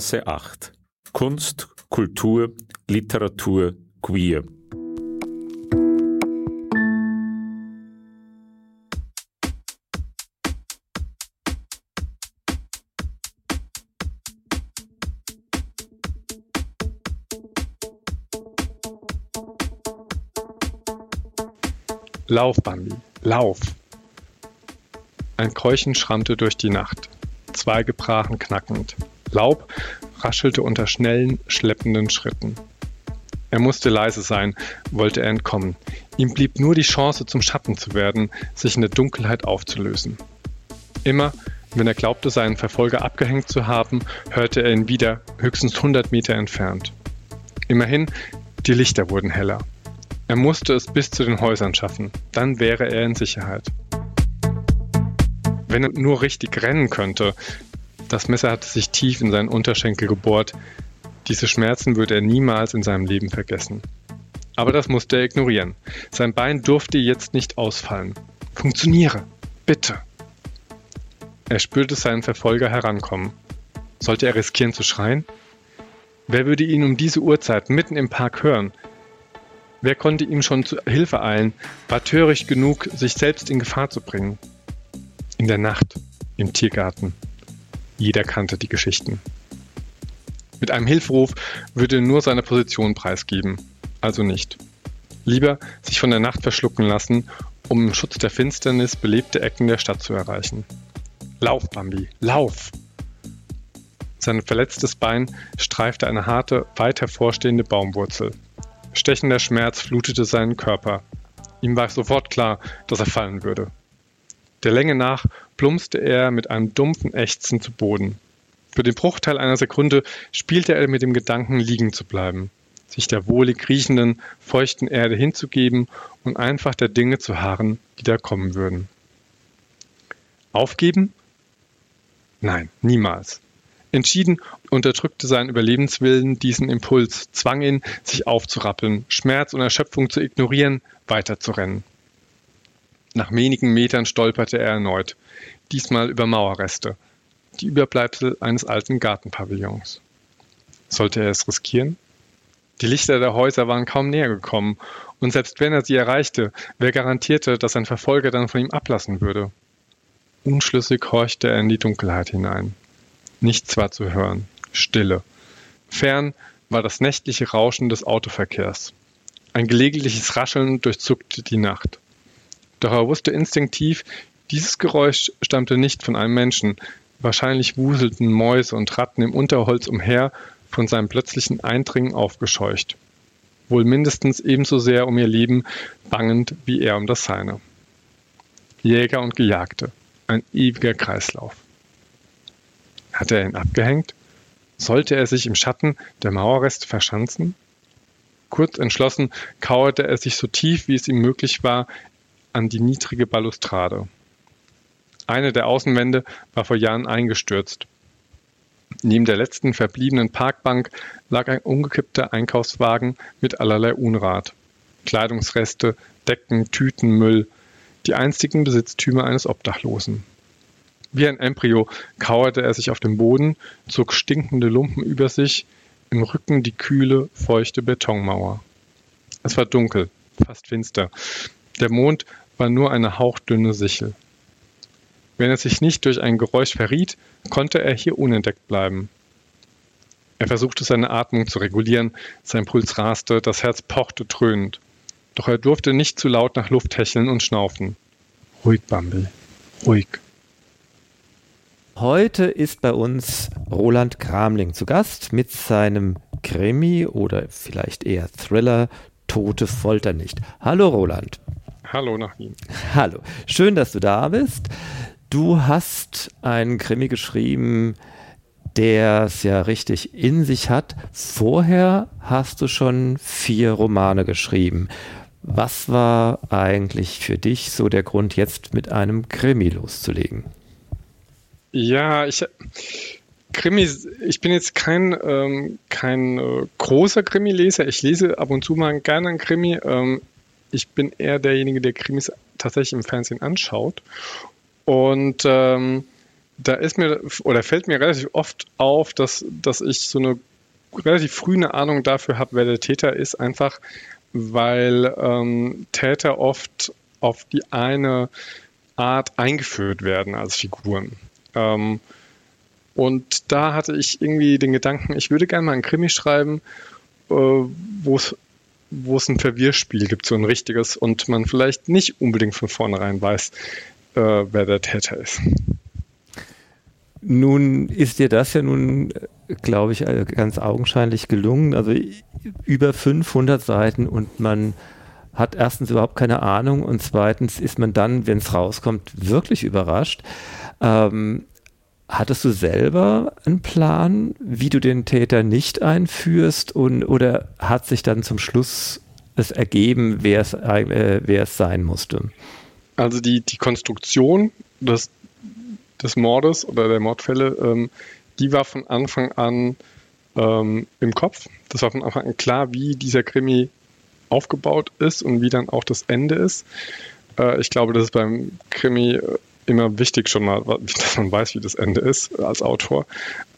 Berggasse 8. Kunst, Kultur, Literatur, Queer. Lauf, Bambi, lauf! Ein Keuchen schrammte durch die Nacht. Zweige brachen knackend. Laub raschelte unter schnellen, schleppenden Schritten. Er musste leise sein, wollte er entkommen. Ihm blieb nur die Chance, zum Schatten zu werden, sich in der Dunkelheit aufzulösen. Immer, wenn er glaubte, seinen Verfolger abgehängt zu haben, hörte er ihn wieder, höchstens 100 Meter entfernt. Immerhin, die Lichter wurden heller. Er musste es bis zu den Häusern schaffen, dann wäre er in Sicherheit. Wenn er nur richtig rennen könnte. Das Messer hatte sich tief in seinen Unterschenkel gebohrt. Diese Schmerzen würde er niemals in seinem Leben vergessen. Aber das musste er ignorieren. Sein Bein durfte jetzt nicht ausfallen. Funktioniere, bitte. Er spürte seinen Verfolger herankommen. Sollte er riskieren zu schreien? Wer würde ihn um diese Uhrzeit mitten im Park hören? Wer konnte ihm schon zu Hilfe eilen, war töricht genug, sich selbst in Gefahr zu bringen? In der Nacht, im Tiergarten. Jeder kannte die Geschichten. Mit einem Hilferuf würde er nur seine Position preisgeben, also nicht. Lieber sich von der Nacht verschlucken lassen, um im Schutz der Finsternis belebte Ecken der Stadt zu erreichen. Lauf, Bambi, lauf! Sein verletztes Bein streifte eine harte, weit hervorstehende Baumwurzel. Stechender Schmerz flutete seinen Körper. Ihm war sofort klar, dass er fallen würde. Der Länge nach plumpste er mit einem dumpfen Ächzen zu Boden. Für den Bruchteil einer Sekunde spielte er mit dem Gedanken, liegen zu bleiben, sich der wohlig riechenden, feuchten Erde hinzugeben und einfach der Dinge zu harren, die da kommen würden. Aufgeben? Nein, niemals. Entschieden unterdrückte sein Überlebenswillen diesen Impuls, zwang ihn, sich aufzurappeln, Schmerz und Erschöpfung zu ignorieren, weiterzurennen. Nach wenigen Metern stolperte er erneut, diesmal über Mauerreste, die Überbleibsel eines alten Gartenpavillons. Sollte er es riskieren? Die Lichter der Häuser waren kaum näher gekommen, und selbst wenn er sie erreichte, wer garantierte, dass sein Verfolger dann von ihm ablassen würde? Unschlüssig horchte er in die Dunkelheit hinein. Nichts war zu hören. Stille. Fern war das nächtliche Rauschen des Autoverkehrs. Ein gelegentliches Rascheln durchzuckte die Nacht. Doch er wusste instinktiv, dieses Geräusch stammte nicht von einem Menschen. Wahrscheinlich wuselten Mäuse und Ratten im Unterholz umher, von seinem plötzlichen Eindringen aufgescheucht. Wohl mindestens ebenso sehr um ihr Leben bangend wie er um das seine. Jäger und Gejagte. Ein ewiger Kreislauf. Hatte er ihn abgehängt? Sollte er sich im Schatten der Mauerreste verschanzen? Kurz entschlossen kauerte er sich so tief, wie es ihm möglich war, an die niedrige Balustrade. Eine der Außenwände war vor Jahren eingestürzt. Neben der letzten verbliebenen Parkbank lag ein umgekippter Einkaufswagen mit allerlei Unrat. Kleidungsreste, Decken, Tüten, Müll, die einstigen Besitztümer eines Obdachlosen. Wie ein Embryo kauerte er sich auf den Boden, zog stinkende Lumpen über sich, im Rücken die kühle, feuchte Betonmauer. Es war dunkel, fast finster. Der Mond war nur eine hauchdünne Sichel. Wenn er sich nicht durch ein Geräusch verriet, konnte er hier unentdeckt bleiben. Er versuchte seine Atmung zu regulieren, sein Puls raste, das Herz pochte dröhnend. Doch er durfte nicht zu laut nach Luft hecheln und schnaufen. Ruhig, Bumble, ruhig. Heute ist bei uns Roland Kramling zu Gast mit seinem Krimi oder vielleicht eher Thriller Tote Folter nicht. Hallo Roland. Hallo nach Wien. Hallo. Schön, dass du da bist. Du hast einen Krimi geschrieben, der es ja richtig in sich hat. Vorher hast du schon vier Romane geschrieben. Was war eigentlich für dich so der Grund, jetzt mit einem Krimi loszulegen? Ja, ich Krimi, ich bin jetzt kein, ähm, kein äh, großer Krimi-Leser. Ich lese ab und zu mal gerne einen Krimi. Ähm, ich bin eher derjenige, der Krimis tatsächlich im Fernsehen anschaut. Und ähm, da ist mir oder fällt mir relativ oft auf, dass, dass ich so eine relativ früh eine Ahnung dafür habe, wer der Täter ist, einfach weil ähm, Täter oft auf die eine Art eingeführt werden als Figuren. Ähm, und da hatte ich irgendwie den Gedanken, ich würde gerne mal einen Krimi schreiben, äh, wo es wo es ein Verwirrspiel gibt, so ein richtiges, und man vielleicht nicht unbedingt von vornherein weiß, äh, wer der Täter ist. Nun ist dir das ja nun, glaube ich, ganz augenscheinlich gelungen. Also über 500 Seiten und man hat erstens überhaupt keine Ahnung und zweitens ist man dann, wenn es rauskommt, wirklich überrascht. Ähm, hattest du selber einen Plan, wie du den Täter nicht einführst und, oder hat sich dann zum Schluss es ergeben, wer es, äh, wer es sein musste? Also die, die Konstruktion des, des Mordes oder der Mordfälle, ähm, die war von Anfang an ähm, im Kopf. Das war von Anfang an klar, wie dieser Krimi aufgebaut ist und wie dann auch das Ende ist. Äh, ich glaube, das ist beim Krimi äh, immer wichtig schon mal, dass man weiß, wie das Ende ist als Autor,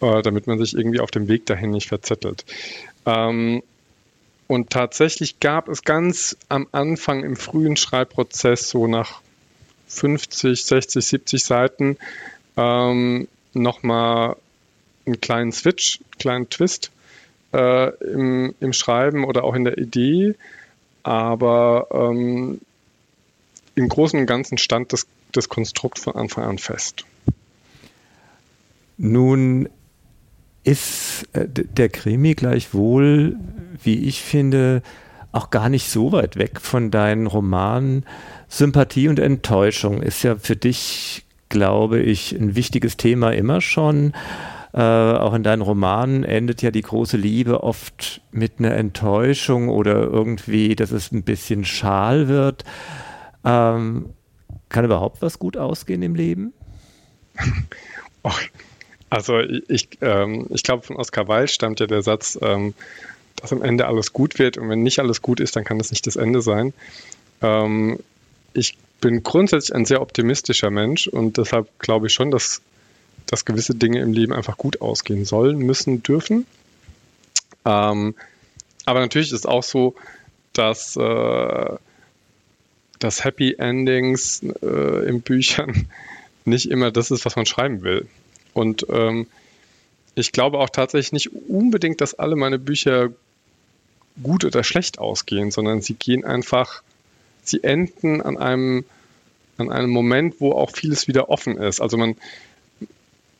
äh, damit man sich irgendwie auf dem Weg dahin nicht verzettelt. Ähm, und tatsächlich gab es ganz am Anfang im frühen Schreibprozess, so nach 50, 60, 70 Seiten, ähm, nochmal einen kleinen Switch, einen kleinen Twist äh, im, im Schreiben oder auch in der Idee. Aber ähm, im Großen und Ganzen stand das, das Konstrukt von Anfang an fest. Nun ist äh, der Krimi gleichwohl, wie ich finde, auch gar nicht so weit weg von deinen Romanen. Sympathie und Enttäuschung ist ja für dich, glaube ich, ein wichtiges Thema immer schon. Äh, auch in deinen Romanen endet ja die große Liebe oft mit einer Enttäuschung oder irgendwie, dass es ein bisschen schal wird. Ähm, kann überhaupt was gut ausgehen im Leben? Oh, also ich, ähm, ich glaube, von Oscar Wilde stammt ja der Satz, ähm, dass am Ende alles gut wird und wenn nicht alles gut ist, dann kann das nicht das Ende sein. Ähm, ich bin grundsätzlich ein sehr optimistischer Mensch und deshalb glaube ich schon, dass dass gewisse Dinge im Leben einfach gut ausgehen sollen, müssen, dürfen. Ähm, aber natürlich ist auch so, dass, äh, dass Happy Endings äh, in Büchern nicht immer das ist, was man schreiben will. Und ähm, ich glaube auch tatsächlich nicht unbedingt, dass alle meine Bücher gut oder schlecht ausgehen, sondern sie gehen einfach, sie enden an einem, an einem Moment, wo auch vieles wieder offen ist. Also man,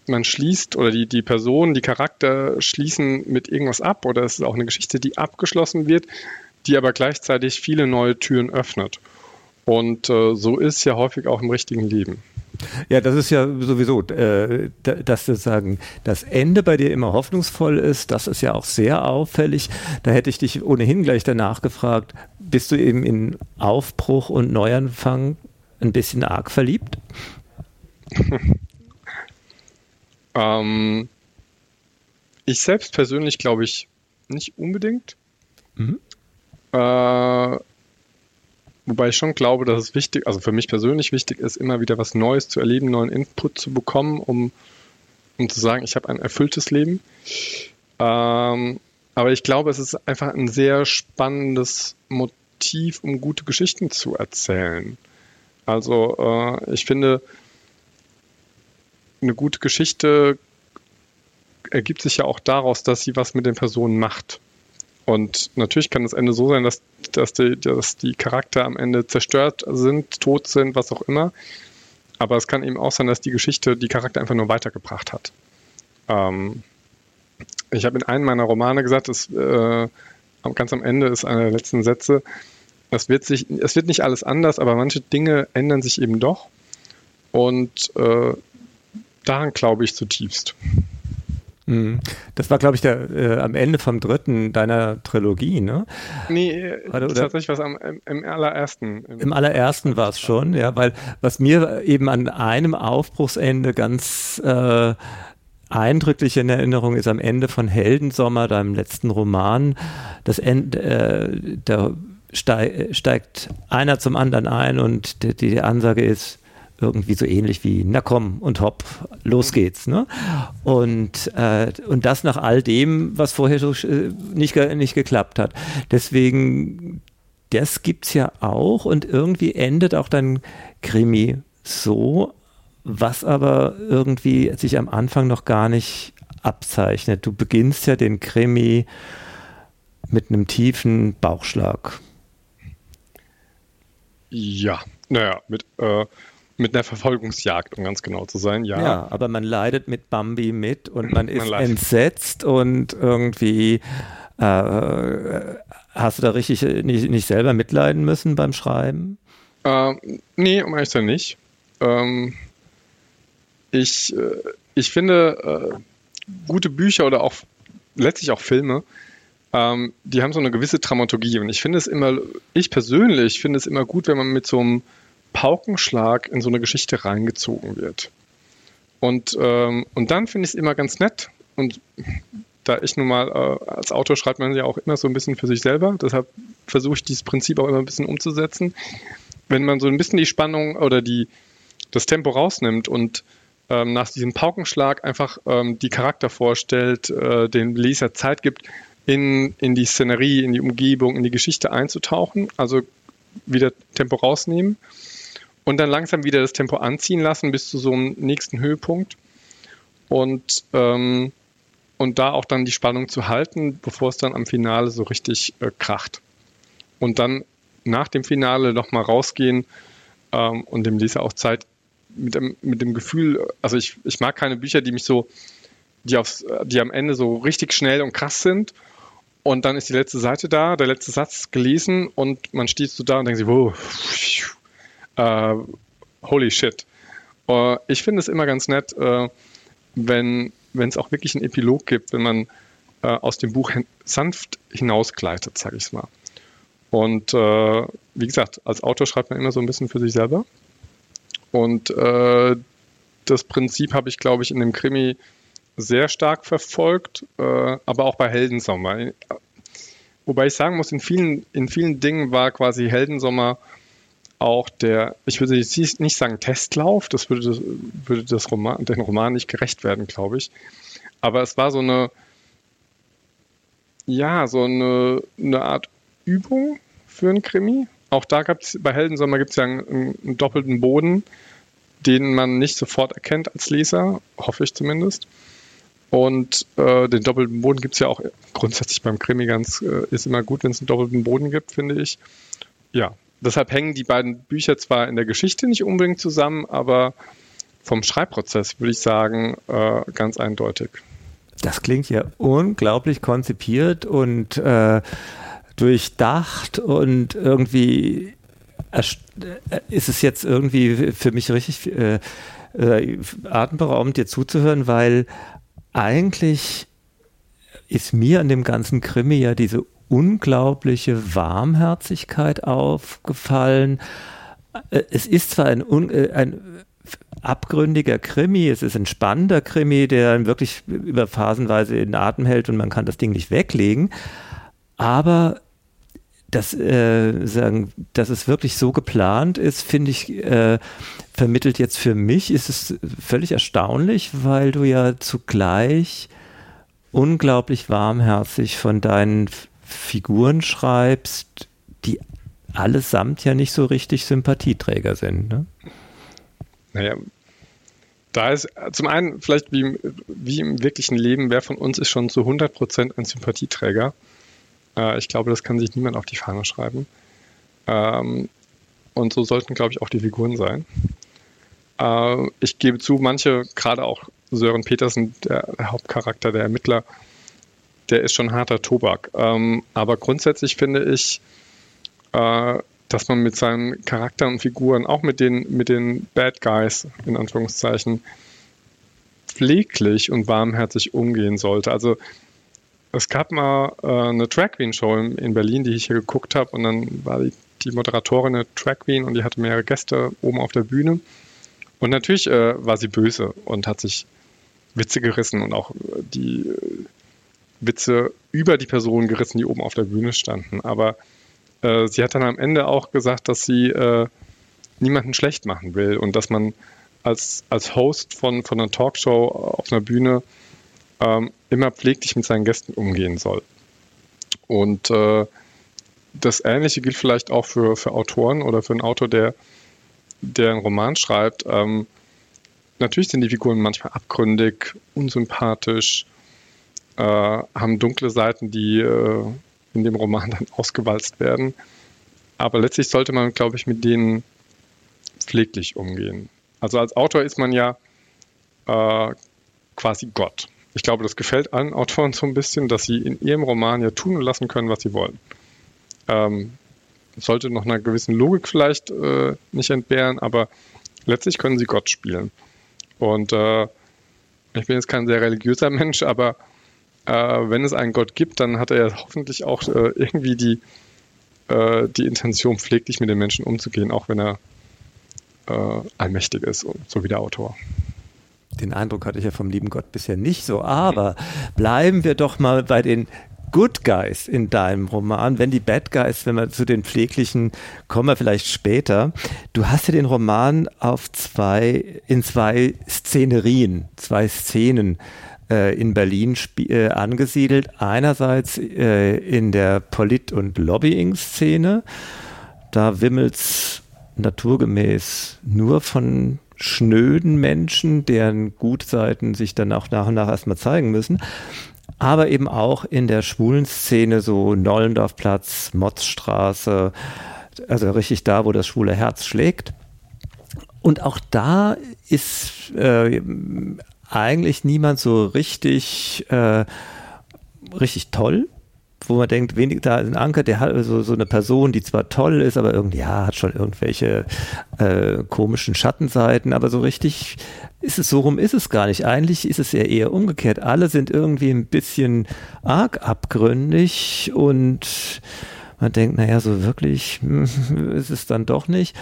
man schließt oder die, die Personen, die Charakter schließen mit irgendwas ab oder es ist auch eine Geschichte, die abgeschlossen wird, die aber gleichzeitig viele neue Türen öffnet. Und äh, so ist ja häufig auch im richtigen Leben. Ja, das ist ja sowieso, äh, dass sozusagen das Ende bei dir immer hoffnungsvoll ist, das ist ja auch sehr auffällig. Da hätte ich dich ohnehin gleich danach gefragt, bist du eben in Aufbruch und Neuanfang ein bisschen arg verliebt? Ähm, ich selbst persönlich glaube ich nicht unbedingt. Mhm. Äh, wobei ich schon glaube, dass es wichtig, also für mich persönlich wichtig ist, immer wieder was Neues zu erleben, neuen Input zu bekommen, um, um zu sagen, ich habe ein erfülltes Leben. Ähm, aber ich glaube, es ist einfach ein sehr spannendes Motiv, um gute Geschichten zu erzählen. Also äh, ich finde, eine gute Geschichte ergibt sich ja auch daraus, dass sie was mit den Personen macht. Und natürlich kann das Ende so sein, dass, dass, die, dass die Charakter am Ende zerstört sind, tot sind, was auch immer. Aber es kann eben auch sein, dass die Geschichte die Charakter einfach nur weitergebracht hat. Ähm, ich habe in einem meiner Romane gesagt, dass, äh, ganz am Ende ist einer der letzten Sätze, es wird, sich, es wird nicht alles anders, aber manche Dinge ändern sich eben doch. Und äh, daran glaube ich zutiefst. Mhm. Das war, glaube ich, der, äh, am Ende vom dritten deiner Trilogie, ne? Nee, oder, oder? tatsächlich was am, im, im allerersten. Im, Im allerersten war es schon, ja, weil was mir eben an einem Aufbruchsende ganz äh, eindrücklich in Erinnerung ist am Ende von Heldensommer, deinem letzten Roman, das Ende, äh, da steigt einer zum anderen ein und die, die Ansage ist, irgendwie so ähnlich wie, na komm und hopp, los geht's. Ne? Und, äh, und das nach all dem, was vorher so äh, nicht, nicht geklappt hat. Deswegen, das gibt's ja auch und irgendwie endet auch dein Krimi so, was aber irgendwie sich am Anfang noch gar nicht abzeichnet. Du beginnst ja den Krimi mit einem tiefen Bauchschlag. Ja, naja, mit, äh, mit einer Verfolgungsjagd, um ganz genau zu sein, ja. Ja, aber man leidet mit Bambi mit und man ist man entsetzt und irgendwie äh, hast du da richtig nicht, nicht selber mitleiden müssen beim Schreiben? Äh, nee, um ehrlich zu sein nicht. Ähm, ich, äh, ich finde, äh, gute Bücher oder auch letztlich auch Filme, ähm, die haben so eine gewisse Dramaturgie. Und ich finde es immer, ich persönlich finde es immer gut, wenn man mit so einem Paukenschlag in so eine Geschichte reingezogen wird. Und, ähm, und dann finde ich es immer ganz nett. Und da ich nun mal äh, als Autor schreibt man ja auch immer so ein bisschen für sich selber. Deshalb versuche ich dieses Prinzip auch immer ein bisschen umzusetzen. Wenn man so ein bisschen die Spannung oder die, das Tempo rausnimmt und ähm, nach diesem Paukenschlag einfach ähm, die Charakter vorstellt, äh, dem Leser Zeit gibt, in, in die Szenerie, in die Umgebung, in die Geschichte einzutauchen, also wieder Tempo rausnehmen und dann langsam wieder das Tempo anziehen lassen bis zu so einem nächsten Höhepunkt und, ähm, und da auch dann die Spannung zu halten, bevor es dann am Finale so richtig äh, kracht. Und dann nach dem Finale nochmal rausgehen ähm, und dem Leser auch Zeit mit dem, mit dem Gefühl, also ich, ich mag keine Bücher, die mich so, die, aufs, die am Ende so richtig schnell und krass sind. Und dann ist die letzte Seite da, der letzte Satz gelesen und man steht so da und denkt sich, wow, äh, holy shit. Uh, ich finde es immer ganz nett, uh, wenn es auch wirklich einen Epilog gibt, wenn man uh, aus dem Buch sanft hinausgleitet, sage ich es mal. Und wie gesagt, als Autor schreibt man immer so ein bisschen für sich selber. Und äh, das Prinzip habe ich, glaube ich, in dem Krimi sehr stark verfolgt, äh, aber auch bei Heldensommer. Wobei ich sagen muss, in vielen, in vielen Dingen war quasi Heldensommer auch der, ich würde nicht sagen Testlauf, das würde, würde das Roman, den Roman nicht gerecht werden, glaube ich. Aber es war so eine, ja, so eine, eine Art Übung für einen Krimi, auch da gab es bei Heldensommer gibt es ja einen, einen, doppelten Boden, den man nicht sofort erkennt als Leser, hoffe ich zumindest. Und äh, den doppelten Boden gibt es ja auch grundsätzlich beim Krimi ganz, äh, ist immer gut, wenn es einen doppelten Boden gibt, finde ich. Ja, deshalb hängen die beiden Bücher zwar in der Geschichte nicht unbedingt zusammen, aber vom Schreibprozess würde ich sagen, äh, ganz eindeutig. Das klingt ja unglaublich konzipiert und äh, durchdacht und irgendwie ist es jetzt irgendwie für mich richtig äh, äh, atemberaubend, dir zuzuhören, weil eigentlich ist mir an dem ganzen Krimi ja diese unglaubliche Warmherzigkeit aufgefallen. Äh, es ist zwar ein, äh, ein abgründiger Krimi, es ist ein spannender Krimi, der wirklich über phasenweise in Atem hält und man kann das Ding nicht weglegen, aber das, äh, sagen, dass es wirklich so geplant ist, finde ich, äh, vermittelt jetzt für mich, ist es völlig erstaunlich, weil du ja zugleich unglaublich warmherzig von deinen Figuren schreibst, die allesamt ja nicht so richtig Sympathieträger sind. Ne? Naja, da ist zum einen vielleicht wie, wie im wirklichen Leben, wer von uns ist schon zu 100% ein Sympathieträger? Äh, ich glaube, das kann sich niemand auf die Fahne schreiben. Ähm, und so sollten, glaube ich, auch die Figuren sein. Äh, ich gebe zu, manche, gerade auch Sören Petersen, der, Hauptcharakter, der Ermittler, der ist schon harter Tobak. Ähm, aber grundsätzlich finde ich, äh, dass man mit seinen Charakteren und Figuren, auch mit den, mit den Bad Guys, in Anführungszeichen, pfleglich und warmherzig umgehen sollte. Also es gab mal äh, eine Drag Queen Show in, in, Berlin, die ich hier geguckt habe und dann war die, die Moderatorin eine Drag Queen und die hatte mehrere Gäste oben auf der Bühne und natürlich äh, war sie böse und hat sich Witze gerissen und auch die äh, Witze über die Personen gerissen, die oben auf der Bühne standen. Aber äh, sie hat dann am Ende auch gesagt, dass sie äh, niemanden schlecht machen will und dass man als, als Host von, von einer Talkshow auf einer Bühne ähm, immer pfleglich mit seinen Gästen umgehen soll. Und äh, das Ähnliche gilt vielleicht auch für, für Autoren oder für einen Autor, der, der einen Roman schreibt. Ähm, natürlich sind die Figuren manchmal abgründig, unsympathisch, äh, haben dunkle Seiten, die äh, in dem Roman dann ausgewalzt werden. Aber letztlich sollte man, glaube ich, mit denen pfleglich umgehen. Also als Autor ist man ja äh, quasi Gott. Ich glaube, das gefällt allen Autoren so ein bisschen, dass sie in ihrem Roman ja tun und lassen können, was sie wollen. Ähm, sollte noch einer gewissen Logik vielleicht äh, nicht entbehren, aber letztlich können sie Gott spielen. Und äh, ich bin jetzt kein sehr religiöser Mensch, aber äh, wenn es einen Gott gibt, dann hat er ja hoffentlich auch äh, irgendwie die, äh, die Intention, pfleglich mit den Menschen umzugehen, auch wenn er äh, allmächtig ist, so wie der Autor. Den Eindruck hatte ich ja vom lieben Gott bisher nicht so, aber bleiben wir doch mal bei den Good Guys in deinem Roman, wenn die Bad Guys, wenn wir zu den pfleglichen kommen wir vielleicht später. Du hast ja den Roman auf zwei, in zwei Szenerien, zwei Szenen äh, in Berlin äh, angesiedelt. Einerseits äh, in der Polit- und Lobbying-Szene. Da wimmelt's naturgemäß nur von schnöden Menschen, deren Gutseiten sich dann auch nach und nach erstmal zeigen müssen aber eben auch in der schwulen Szene, so Nollendorfplatz, Motzstraße, also richtig da, wo das schwule Herz schlägt. Und auch da ist äh, eigentlich niemand so richtig, äh, richtig toll wo man denkt, wenig da ist ein Anker, der hat so, so eine Person, die zwar toll ist, aber irgendwie, ja, hat schon irgendwelche äh, komischen Schattenseiten, aber so richtig ist es so rum, ist es gar nicht. Eigentlich ist es ja eher umgekehrt. Alle sind irgendwie ein bisschen arg abgründig und man denkt, naja, so wirklich ist es dann doch nicht.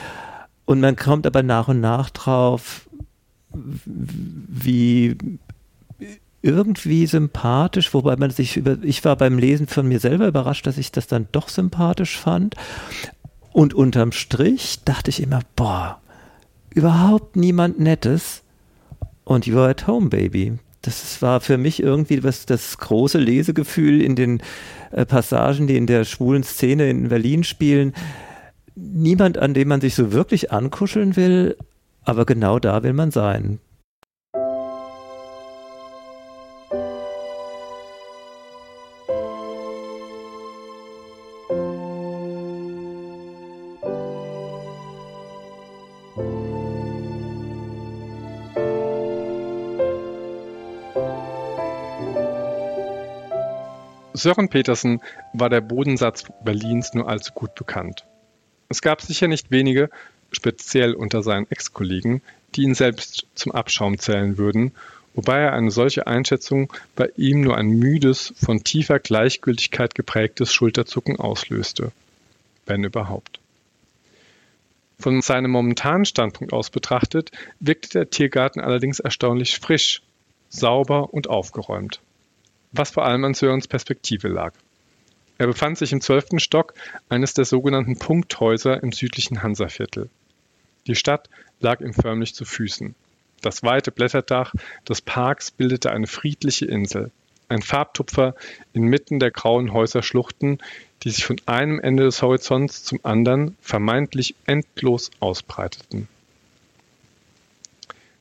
Und man kommt aber nach und nach drauf, wie irgendwie sympathisch, wobei man sich über, ich war beim Lesen von mir selber überrascht, dass ich das dann doch sympathisch fand. Und unterm Strich dachte ich immer, boah, überhaupt niemand Nettes. Und You are at home, baby. Das war für mich irgendwie was, das große Lesegefühl in den äh, Passagen, die in der schwulen Szene in Berlin spielen. Niemand, an dem man sich so wirklich ankuscheln will, aber genau da will man sein. Sören Petersen war der Bodensatz Berlins nur allzu gut bekannt. Es gab sicher nicht wenige, speziell unter seinen Ex-Kollegen, die ihn selbst zum Abschaum zählen würden, wobei er eine solche Einschätzung bei ihm nur ein müdes, von tiefer Gleichgültigkeit geprägtes Schulterzucken auslöste, wenn überhaupt. Von seinem momentanen Standpunkt aus betrachtet, wirkte der Tiergarten allerdings erstaunlich frisch, sauber und aufgeräumt was vor allem an Sörens Perspektive lag. Er befand sich im zwölften Stock eines der sogenannten Punkthäuser im südlichen Hansaviertel. Die Stadt lag ihm förmlich zu Füßen. Das weite Blätterdach des Parks bildete eine friedliche Insel, ein Farbtupfer inmitten der grauen Häuserschluchten, die sich von einem Ende des Horizonts zum anderen vermeintlich endlos ausbreiteten.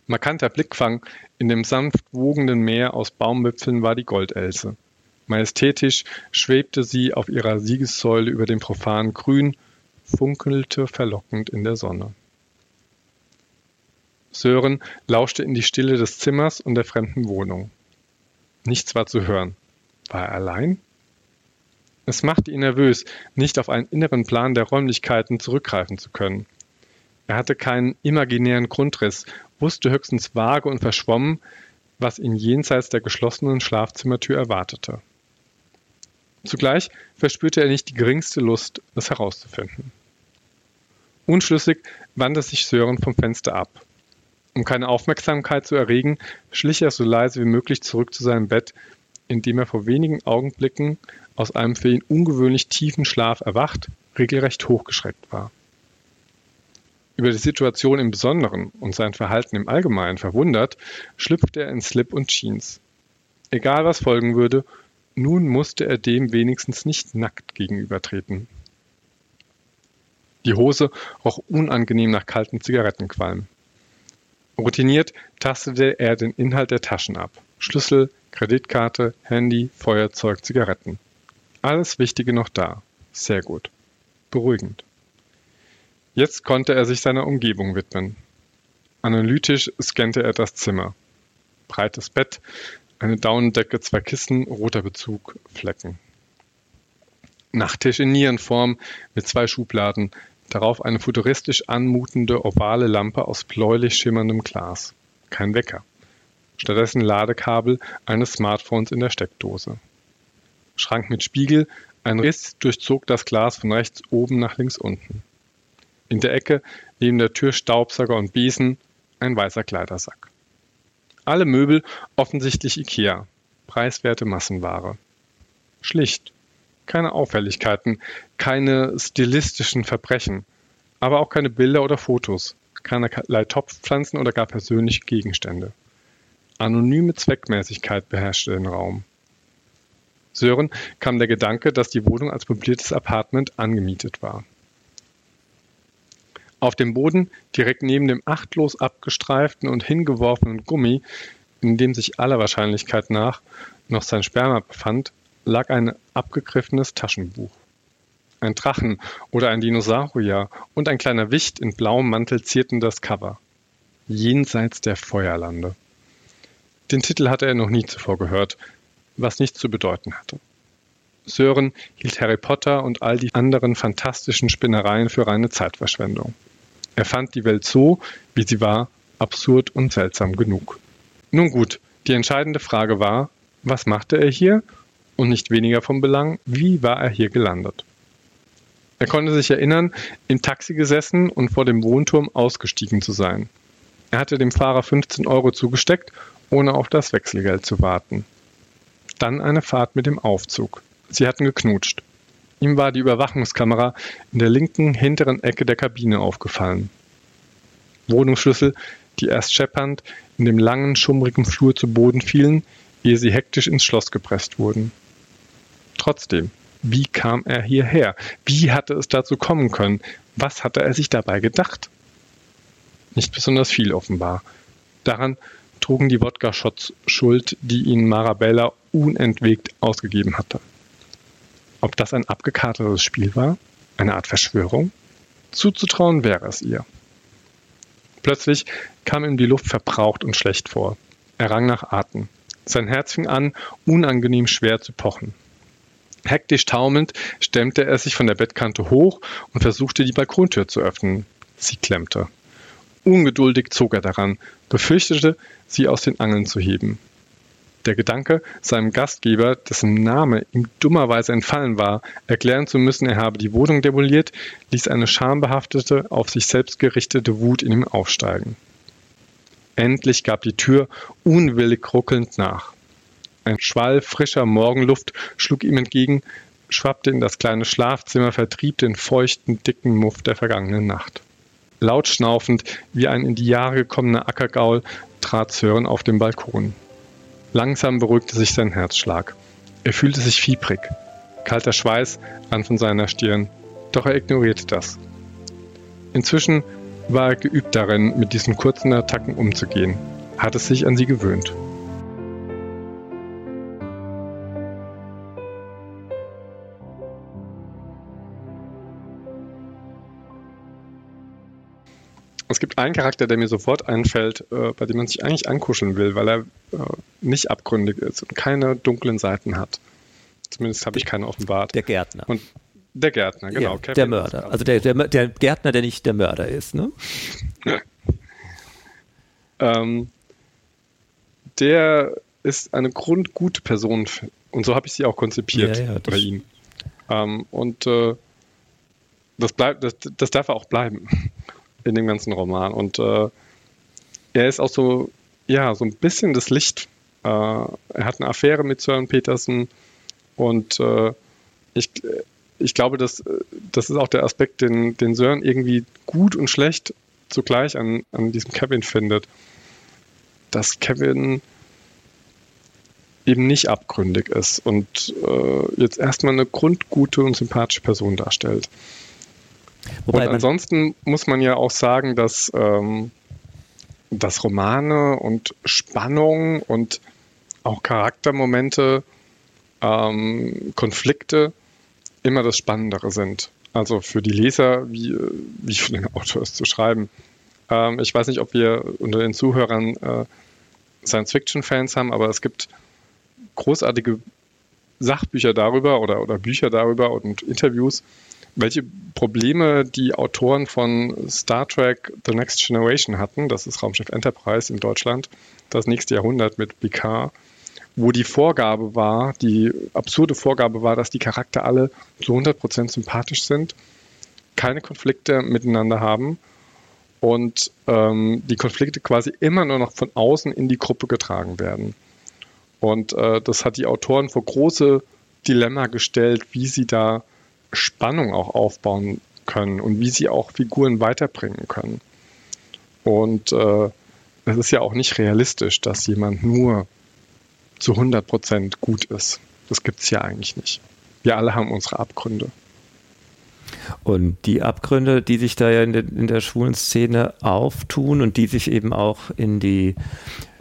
Markanter Blickfang in dem sanft wogenden Meer aus Baumwipfeln war die Goldelse. Majestätisch schwebte sie auf ihrer Siegessäule über dem profanen Grün, funkelte verlockend in der Sonne. Sören lauschte in die Stille des Zimmers und der fremden Wohnung. Nichts war zu hören. War er allein? Es machte ihn nervös, nicht auf einen inneren Plan der Räumlichkeiten zurückgreifen zu können. Er hatte keinen imaginären Grundriss, wusste höchstens vage und verschwommen, was ihn jenseits der geschlossenen Schlafzimmertür erwartete. Zugleich verspürte er nicht die geringste Lust, es herauszufinden. Unschlüssig wandte sich Sören vom Fenster ab. Um keine Aufmerksamkeit zu erregen, schlich er so leise wie möglich zurück zu seinem Bett, in dem er vor wenigen Augenblicken aus einem für ihn ungewöhnlich tiefen Schlaf erwacht, regelrecht hochgeschreckt war. Über die Situation im Besonderen und sein Verhalten im Allgemeinen verwundert, schlüpfte er in Slip und Jeans. Egal was folgen würde, nun musste er dem wenigstens nicht nackt gegenübertreten. Die Hose roch unangenehm nach kaltem Zigarettenqualm. Routiniert tastete er den Inhalt der Taschen ab. Schlüssel, Kreditkarte, Handy, Feuerzeug, Zigaretten. Alles Wichtige noch da. Sehr gut. Beruhigend. Jetzt konnte er sich seiner Umgebung widmen. Analytisch scannte er das Zimmer. Breites Bett, eine Daunendecke, zwei Kissen, roter Bezug, Flecken. Nachttisch in Nierenform mit zwei Schubladen, darauf eine futuristisch anmutende ovale Lampe aus bläulich schimmerndem Glas. Kein Wecker. Stattdessen Ladekabel eines Smartphones in der Steckdose. Schrank mit Spiegel, ein Riss durchzog das Glas von rechts oben nach links unten. In der Ecke neben der Tür Staubsauger und Besen, ein weißer Kleidersack. Alle Möbel offensichtlich Ikea, preiswerte Massenware. Schlicht, keine Auffälligkeiten, keine stilistischen Verbrechen, aber auch keine Bilder oder Fotos, keinerlei Topfpflanzen oder gar persönliche Gegenstände. Anonyme Zweckmäßigkeit beherrschte den Raum. Sören kam der Gedanke, dass die Wohnung als möbliertes Apartment angemietet war. Auf dem Boden, direkt neben dem achtlos abgestreiften und hingeworfenen Gummi, in dem sich aller Wahrscheinlichkeit nach noch sein Sperma befand, lag ein abgegriffenes Taschenbuch. Ein Drachen oder ein Dinosaurier und ein kleiner Wicht in blauem Mantel zierten das Cover. Jenseits der Feuerlande. Den Titel hatte er noch nie zuvor gehört, was nichts zu bedeuten hatte. Sören hielt Harry Potter und all die anderen fantastischen Spinnereien für reine Zeitverschwendung. Er fand die Welt so, wie sie war, absurd und seltsam genug. Nun gut, die entscheidende Frage war, was machte er hier und nicht weniger vom Belang, wie war er hier gelandet? Er konnte sich erinnern, im Taxi gesessen und vor dem Wohnturm ausgestiegen zu sein. Er hatte dem Fahrer 15 Euro zugesteckt, ohne auf das Wechselgeld zu warten. Dann eine Fahrt mit dem Aufzug. Sie hatten geknutscht. Ihm war die Überwachungskamera in der linken hinteren Ecke der Kabine aufgefallen. Wohnungsschlüssel, die erst scheppernd in dem langen, schummrigen Flur zu Boden fielen, ehe sie hektisch ins Schloss gepresst wurden. Trotzdem, wie kam er hierher? Wie hatte es dazu kommen können? Was hatte er sich dabei gedacht? Nicht besonders viel offenbar. Daran trugen die Wodka-Shots Schuld, die ihn Marabella unentwegt ausgegeben hatte. Ob das ein abgekartetes Spiel war? Eine Art Verschwörung? Zuzutrauen wäre es ihr. Plötzlich kam ihm die Luft verbraucht und schlecht vor. Er rang nach Atem. Sein Herz fing an, unangenehm schwer zu pochen. Hektisch taumelnd stemmte er sich von der Bettkante hoch und versuchte die Balkontür zu öffnen. Sie klemmte. Ungeduldig zog er daran, befürchtete, sie aus den Angeln zu heben. Der Gedanke, seinem Gastgeber, dessen Name ihm dummerweise entfallen war, erklären zu müssen, er habe die Wohnung demoliert, ließ eine schambehaftete, auf sich selbst gerichtete Wut in ihm aufsteigen. Endlich gab die Tür unwillig ruckelnd nach. Ein Schwall frischer Morgenluft schlug ihm entgegen, schwappte in das kleine Schlafzimmer, vertrieb den feuchten, dicken Muff der vergangenen Nacht. Laut schnaufend, wie ein in die Jahre gekommener Ackergaul, trat Sören auf den Balkon. Langsam beruhigte sich sein Herzschlag. Er fühlte sich fiebrig. Kalter Schweiß rann von seiner Stirn, doch er ignorierte das. Inzwischen war er geübt darin, mit diesen kurzen Attacken umzugehen, hatte sich an sie gewöhnt. Es gibt einen Charakter, der mir sofort einfällt, äh, bei dem man sich eigentlich ankuscheln will, weil er äh, nicht abgründig ist und keine dunklen Seiten hat. Zumindest habe ich keine offenbart. Der Gärtner. Und der Gärtner, genau. Ja, der Mörder. Also der, der, der Gärtner, der nicht der Mörder ist, ne? ähm, der ist eine grundgute Person und so habe ich sie auch konzipiert ja, ja, bei ihm. Ähm, und äh, das, bleibt, das, das darf er auch bleiben in dem ganzen Roman. Und äh, er ist auch so, ja, so ein bisschen das Licht. Äh, er hat eine Affäre mit Søren Petersen und äh, ich, ich glaube, dass, das ist auch der Aspekt, den, den Sören irgendwie gut und schlecht zugleich an, an diesem Kevin findet, dass Kevin eben nicht abgründig ist und äh, jetzt erstmal eine grundgute und sympathische Person darstellt. Wobei und ansonsten muss man ja auch sagen, dass, ähm, dass Romane und Spannung und auch Charaktermomente, ähm, Konflikte immer das Spannendere sind. Also für die Leser, wie, wie für den Autor es zu schreiben. Ähm, ich weiß nicht, ob wir unter den Zuhörern äh, Science-Fiction-Fans haben, aber es gibt großartige Sachbücher darüber oder, oder Bücher darüber und Interviews, welche Probleme die Autoren von Star Trek The Next Generation hatten. Das ist Raumschiff Enterprise in Deutschland, das nächste Jahrhundert mit Picard, wo die Vorgabe war, die absurde Vorgabe war, dass die Charakter alle zu 100% sympathisch sind, keine Konflikte miteinander haben und ähm, die Konflikte quasi immer nur noch von außen in die Gruppe getragen werden. Und äh, das hat die Autoren vor große Dilemma gestellt, wie sie da Spannung auch aufbauen können und wie sie auch Figuren weiterbringen können. Und äh, es ist ja auch nicht realistisch, dass jemand nur zu 100 Prozent gut ist. Das gibt es ja eigentlich nicht. Wir alle haben unsere Abgründe. Und die Abgründe, die sich da ja in der, in der schwulen Szene auftun und die sich eben auch in die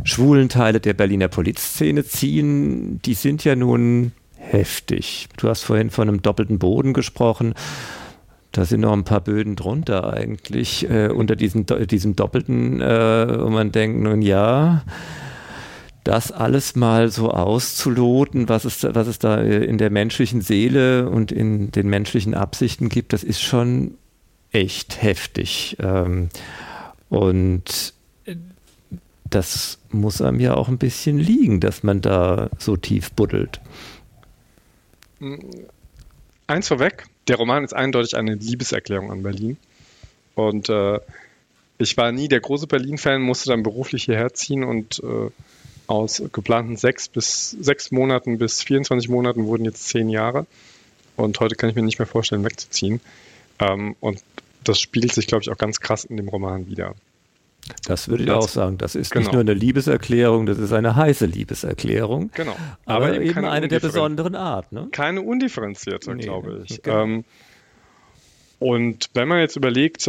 schwulen Teile der Berliner Polizszene ziehen, die sind ja nun heftig. Du hast vorhin von einem doppelten Boden gesprochen. Da sind noch ein paar Böden drunter eigentlich, äh, unter diesen, diesem doppelten, äh, wo man denkt, nun ja, das alles mal so auszuloten, was es, was es da äh, in der menschlichen Seele und in den menschlichen Absichten gibt, das ist schon echt heftig. Ähm, und das muss einem ja auch ein bisschen liegen, dass man da so tief buddelt. Eins vorweg, der Roman ist eindeutig eine Liebeserklärung an Berlin. Und äh, ich war nie der große Berlin-Fan, musste dann beruflich hierher ziehen und äh, aus geplanten sechs bis sechs Monaten bis 24 Monaten wurden jetzt zehn Jahre. Und heute kann ich mir nicht mehr vorstellen, wegzuziehen. Ähm, und das spiegelt sich, glaube ich, auch ganz krass in dem Roman wieder. Das würde ich auch sagen. Das ist genau. nicht nur eine Liebeserklärung, das ist eine heiße Liebeserklärung. Genau. Aber, aber eben, eine der besonderen Art. Ne? Keine undifferenzierte, nee, glaube ich. Genau. Ähm, und wenn man jetzt überlegt,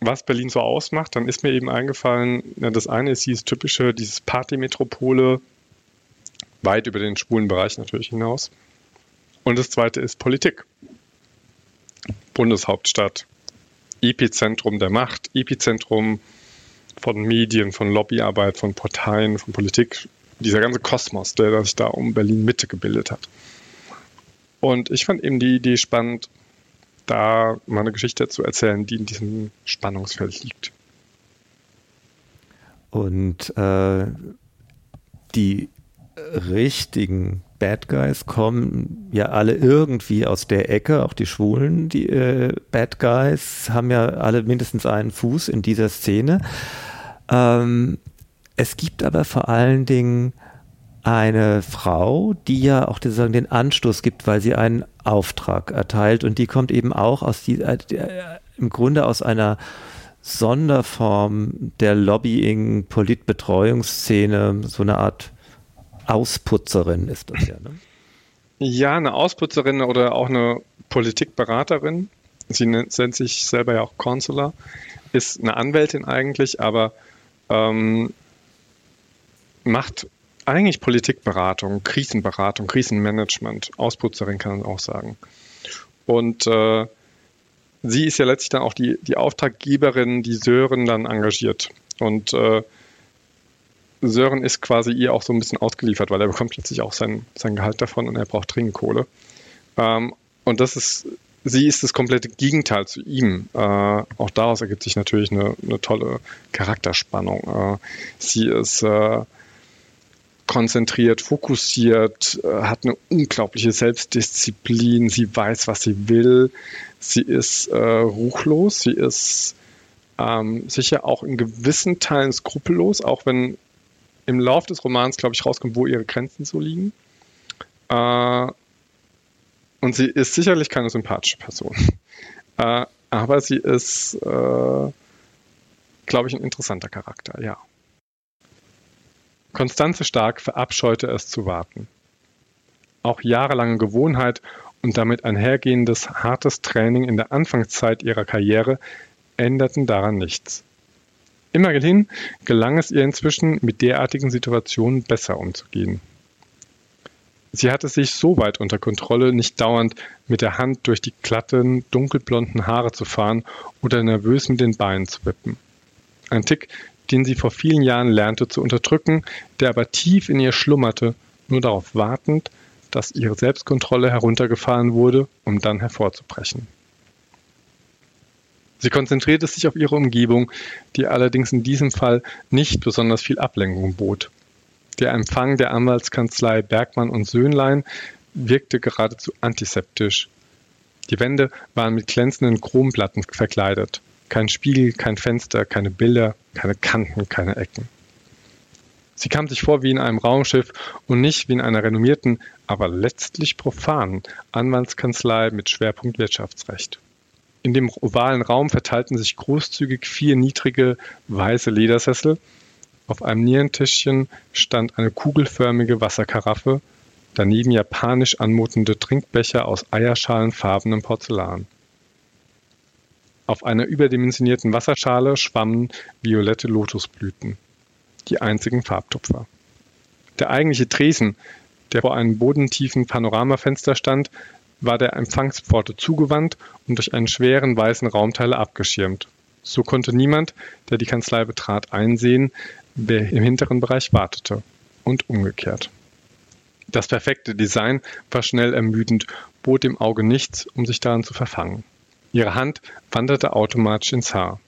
was Berlin so ausmacht, dann ist mir eben eingefallen, das eine ist dieses typische, dieses Partymetropole, weit über den schwulen Bereich natürlich hinaus. Und das zweite ist Politik. Bundeshauptstadt, Epizentrum der Macht, Epizentrum von Medien, von Lobbyarbeit, von Parteien, von Politik, dieser ganze Kosmos, der sich da um Berlin Mitte gebildet hat. Und ich fand eben die Idee spannend, da mal eine Geschichte zu erzählen, die in diesem Spannungsfeld liegt. Und äh, die richtigen Bad Guys kommen ja alle irgendwie aus der Ecke, auch die Schwulen, die äh, Bad Guys haben ja alle mindestens einen Fuß in dieser Szene. Ähm, es gibt aber vor allen Dingen eine Frau, die ja auch sozusagen den Anstoß gibt, weil sie einen Auftrag erteilt und die kommt eben auch aus die, äh, im Grunde aus einer Sonderform der Lobbying, Politbetreuungsszene, so eine Art Ausputzerin ist das ja. Ne? Ja, eine Ausputzerin oder auch eine Politikberaterin. Sie nennt, nennt sich selber ja auch Consular, ist eine Anwältin eigentlich, aber ähm, macht eigentlich Politikberatung, Krisenberatung, Krisenmanagement. Ausputzerin kann man auch sagen. Und äh, sie ist ja letztlich dann auch die, die Auftraggeberin, die Sören dann engagiert. Und äh, Sören ist quasi ihr auch so ein bisschen ausgeliefert, weil er bekommt plötzlich auch sein, sein Gehalt davon und er braucht dringend Kohle. Ähm, und das ist, sie ist das komplette Gegenteil zu ihm. Äh, auch daraus ergibt sich natürlich eine, eine tolle Charakterspannung. Äh, sie ist äh, konzentriert, fokussiert, äh, hat eine unglaubliche Selbstdisziplin, sie weiß, was sie will, sie ist äh, ruchlos, sie ist ähm, sicher auch in gewissen Teilen skrupellos, auch wenn im Lauf des Romans, glaube ich, rauskommt, wo ihre Grenzen so liegen. Und sie ist sicherlich keine sympathische Person. Äh, aber sie ist äh, glaube ich, ein interessanter Charakter, ja. Konstanze Stark verabscheute es zu warten. Auch jahrelange Gewohnheit und damit einhergehendes hartes Training in der Anfangszeit ihrer Karriere änderten daran nichts. Immerhin gelang es ihr inzwischen, mit derartigen Situationen besser umzugehen. Sie hatte sich so weit unter Kontrolle, nicht dauernd mit der Hand durch die glatten, dunkelblonden Haare zu fahren oder nervös mit den Beinen zu wippen. Ein Tick, den sie vor vielen Jahren lernte zu unterdrücken, der aber tief in ihr schlummerte, nur darauf wartend, dass ihre Selbstkontrolle heruntergefahren wurde, um dann hervorzubrechen. Sie konzentrierte sich auf ihre Umgebung, die allerdings in diesem Fall nicht besonders viel Ablenkung bot. Der Empfang der Anwaltskanzlei Bergmann und Söhnlein wirkte geradezu antiseptisch. Die Wände waren mit glänzenden Chromplatten verkleidet. Kein Spiegel, kein Fenster, keine Bilder, keine Kanten, keine Ecken. Sie kam sich vor wie in einem Raumschiff und nicht wie in einer renommierten, aber letztlich profanen Anwaltskanzlei mit Schwerpunkt Wirtschaftsrecht. In dem ovalen Raum verteilten sich großzügig vier niedrige weiße Ledersessel. Auf einem Nierentischchen stand eine kugelförmige Wasserkaraffe, daneben japanisch anmutende Trinkbecher aus eierschalenfarbenem Porzellan. Auf einer überdimensionierten Wasserschale schwammen violette Lotusblüten, die einzigen Farbtupfer. Der eigentliche Tresen, der vor einem bodentiefen Panoramafenster stand, war der Empfangspforte zugewandt und durch einen schweren weißen Raumteil abgeschirmt. So konnte niemand, der die Kanzlei betrat, einsehen, wer im hinteren Bereich wartete und umgekehrt. Das perfekte Design war schnell ermüdend, bot dem Auge nichts, um sich daran zu verfangen. Ihre Hand wanderte automatisch ins Haar.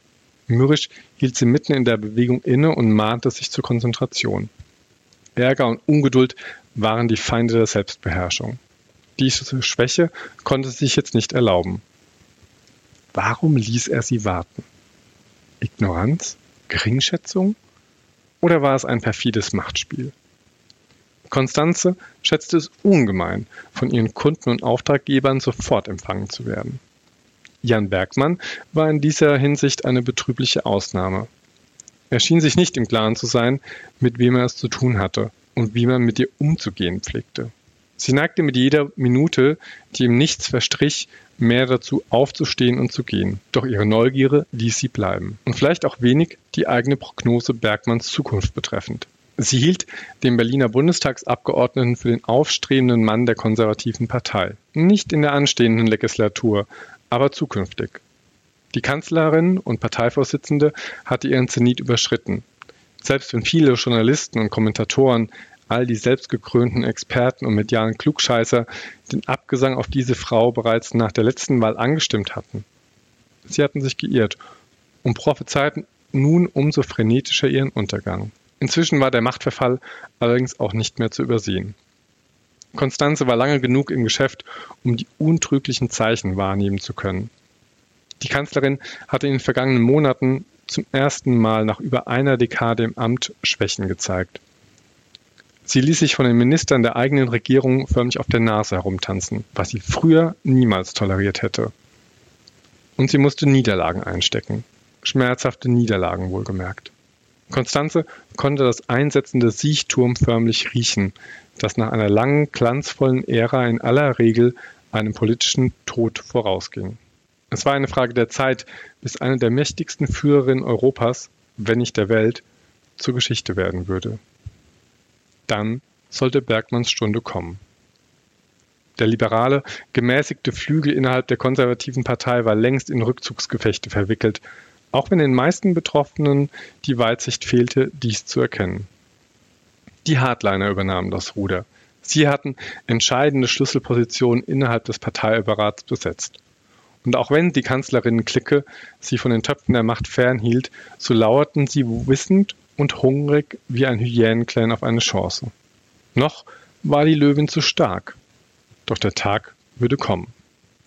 Mürrisch hielt sie mitten in der Bewegung inne und mahnte sich zur Konzentration. Ärger und Ungeduld waren die Feinde der Selbstbeherrschung. Diese Schwäche konnte sie sich jetzt nicht erlauben. Warum ließ er sie warten? Ignoranz? Geringschätzung? Oder war es ein perfides Machtspiel? Konstanze schätzte es ungemein, von ihren Kunden und Auftraggebern sofort empfangen zu werden. Jan Bergmann war in dieser Hinsicht eine betrübliche Ausnahme. Er schien sich nicht im Klaren zu sein, mit wem er es zu tun hatte und wie man mit ihr umzugehen pflegte. Sie neigte mit jeder Minute, die ihm nichts verstrich, mehr dazu aufzustehen und zu gehen. Doch ihre Neugierde ließ sie bleiben. Und vielleicht auch wenig die eigene Prognose Bergmanns Zukunft betreffend. Sie hielt den Berliner Bundestagsabgeordneten für den aufstrebenden Mann der konservativen Partei. Nicht in der anstehenden Legislatur, aber zukünftig. Die Kanzlerin und Parteivorsitzende hatte ihren Zenit überschritten. Selbst wenn viele Journalisten und Kommentatoren, all die selbstgekrönten Experten und medialen Klugscheißer den Abgesang auf diese Frau bereits nach der letzten Wahl angestimmt hatten. Sie hatten sich geirrt und prophezeiten nun umso frenetischer ihren Untergang. Inzwischen war der Machtverfall allerdings auch nicht mehr zu übersehen. Konstanze war lange genug im Geschäft, um die untrüglichen Zeichen wahrnehmen zu können. Die Kanzlerin hatte in den vergangenen Monaten zum ersten Mal nach über einer Dekade im Amt Schwächen gezeigt. Sie ließ sich von den Ministern der eigenen Regierung förmlich auf der Nase herumtanzen, was sie früher niemals toleriert hätte. Und sie musste Niederlagen einstecken. Schmerzhafte Niederlagen wohlgemerkt. Konstanze konnte das einsetzende Siechturm förmlich riechen, das nach einer langen, glanzvollen Ära in aller Regel einem politischen Tod vorausging. Es war eine Frage der Zeit, bis eine der mächtigsten Führerinnen Europas, wenn nicht der Welt, zur Geschichte werden würde. Dann sollte Bergmanns Stunde kommen. Der liberale, gemäßigte Flügel innerhalb der konservativen Partei war längst in Rückzugsgefechte verwickelt, auch wenn den meisten Betroffenen die Weitsicht fehlte, dies zu erkennen. Die Hardliner übernahmen das Ruder. Sie hatten entscheidende Schlüsselpositionen innerhalb des Parteiapparats besetzt. Und auch wenn die Kanzlerinnen-Clique sie von den Töpfen der Macht fernhielt, so lauerten sie wissend und hungrig wie ein Hyänenclan auf eine Chance. Noch war die Löwin zu stark. Doch der Tag würde kommen.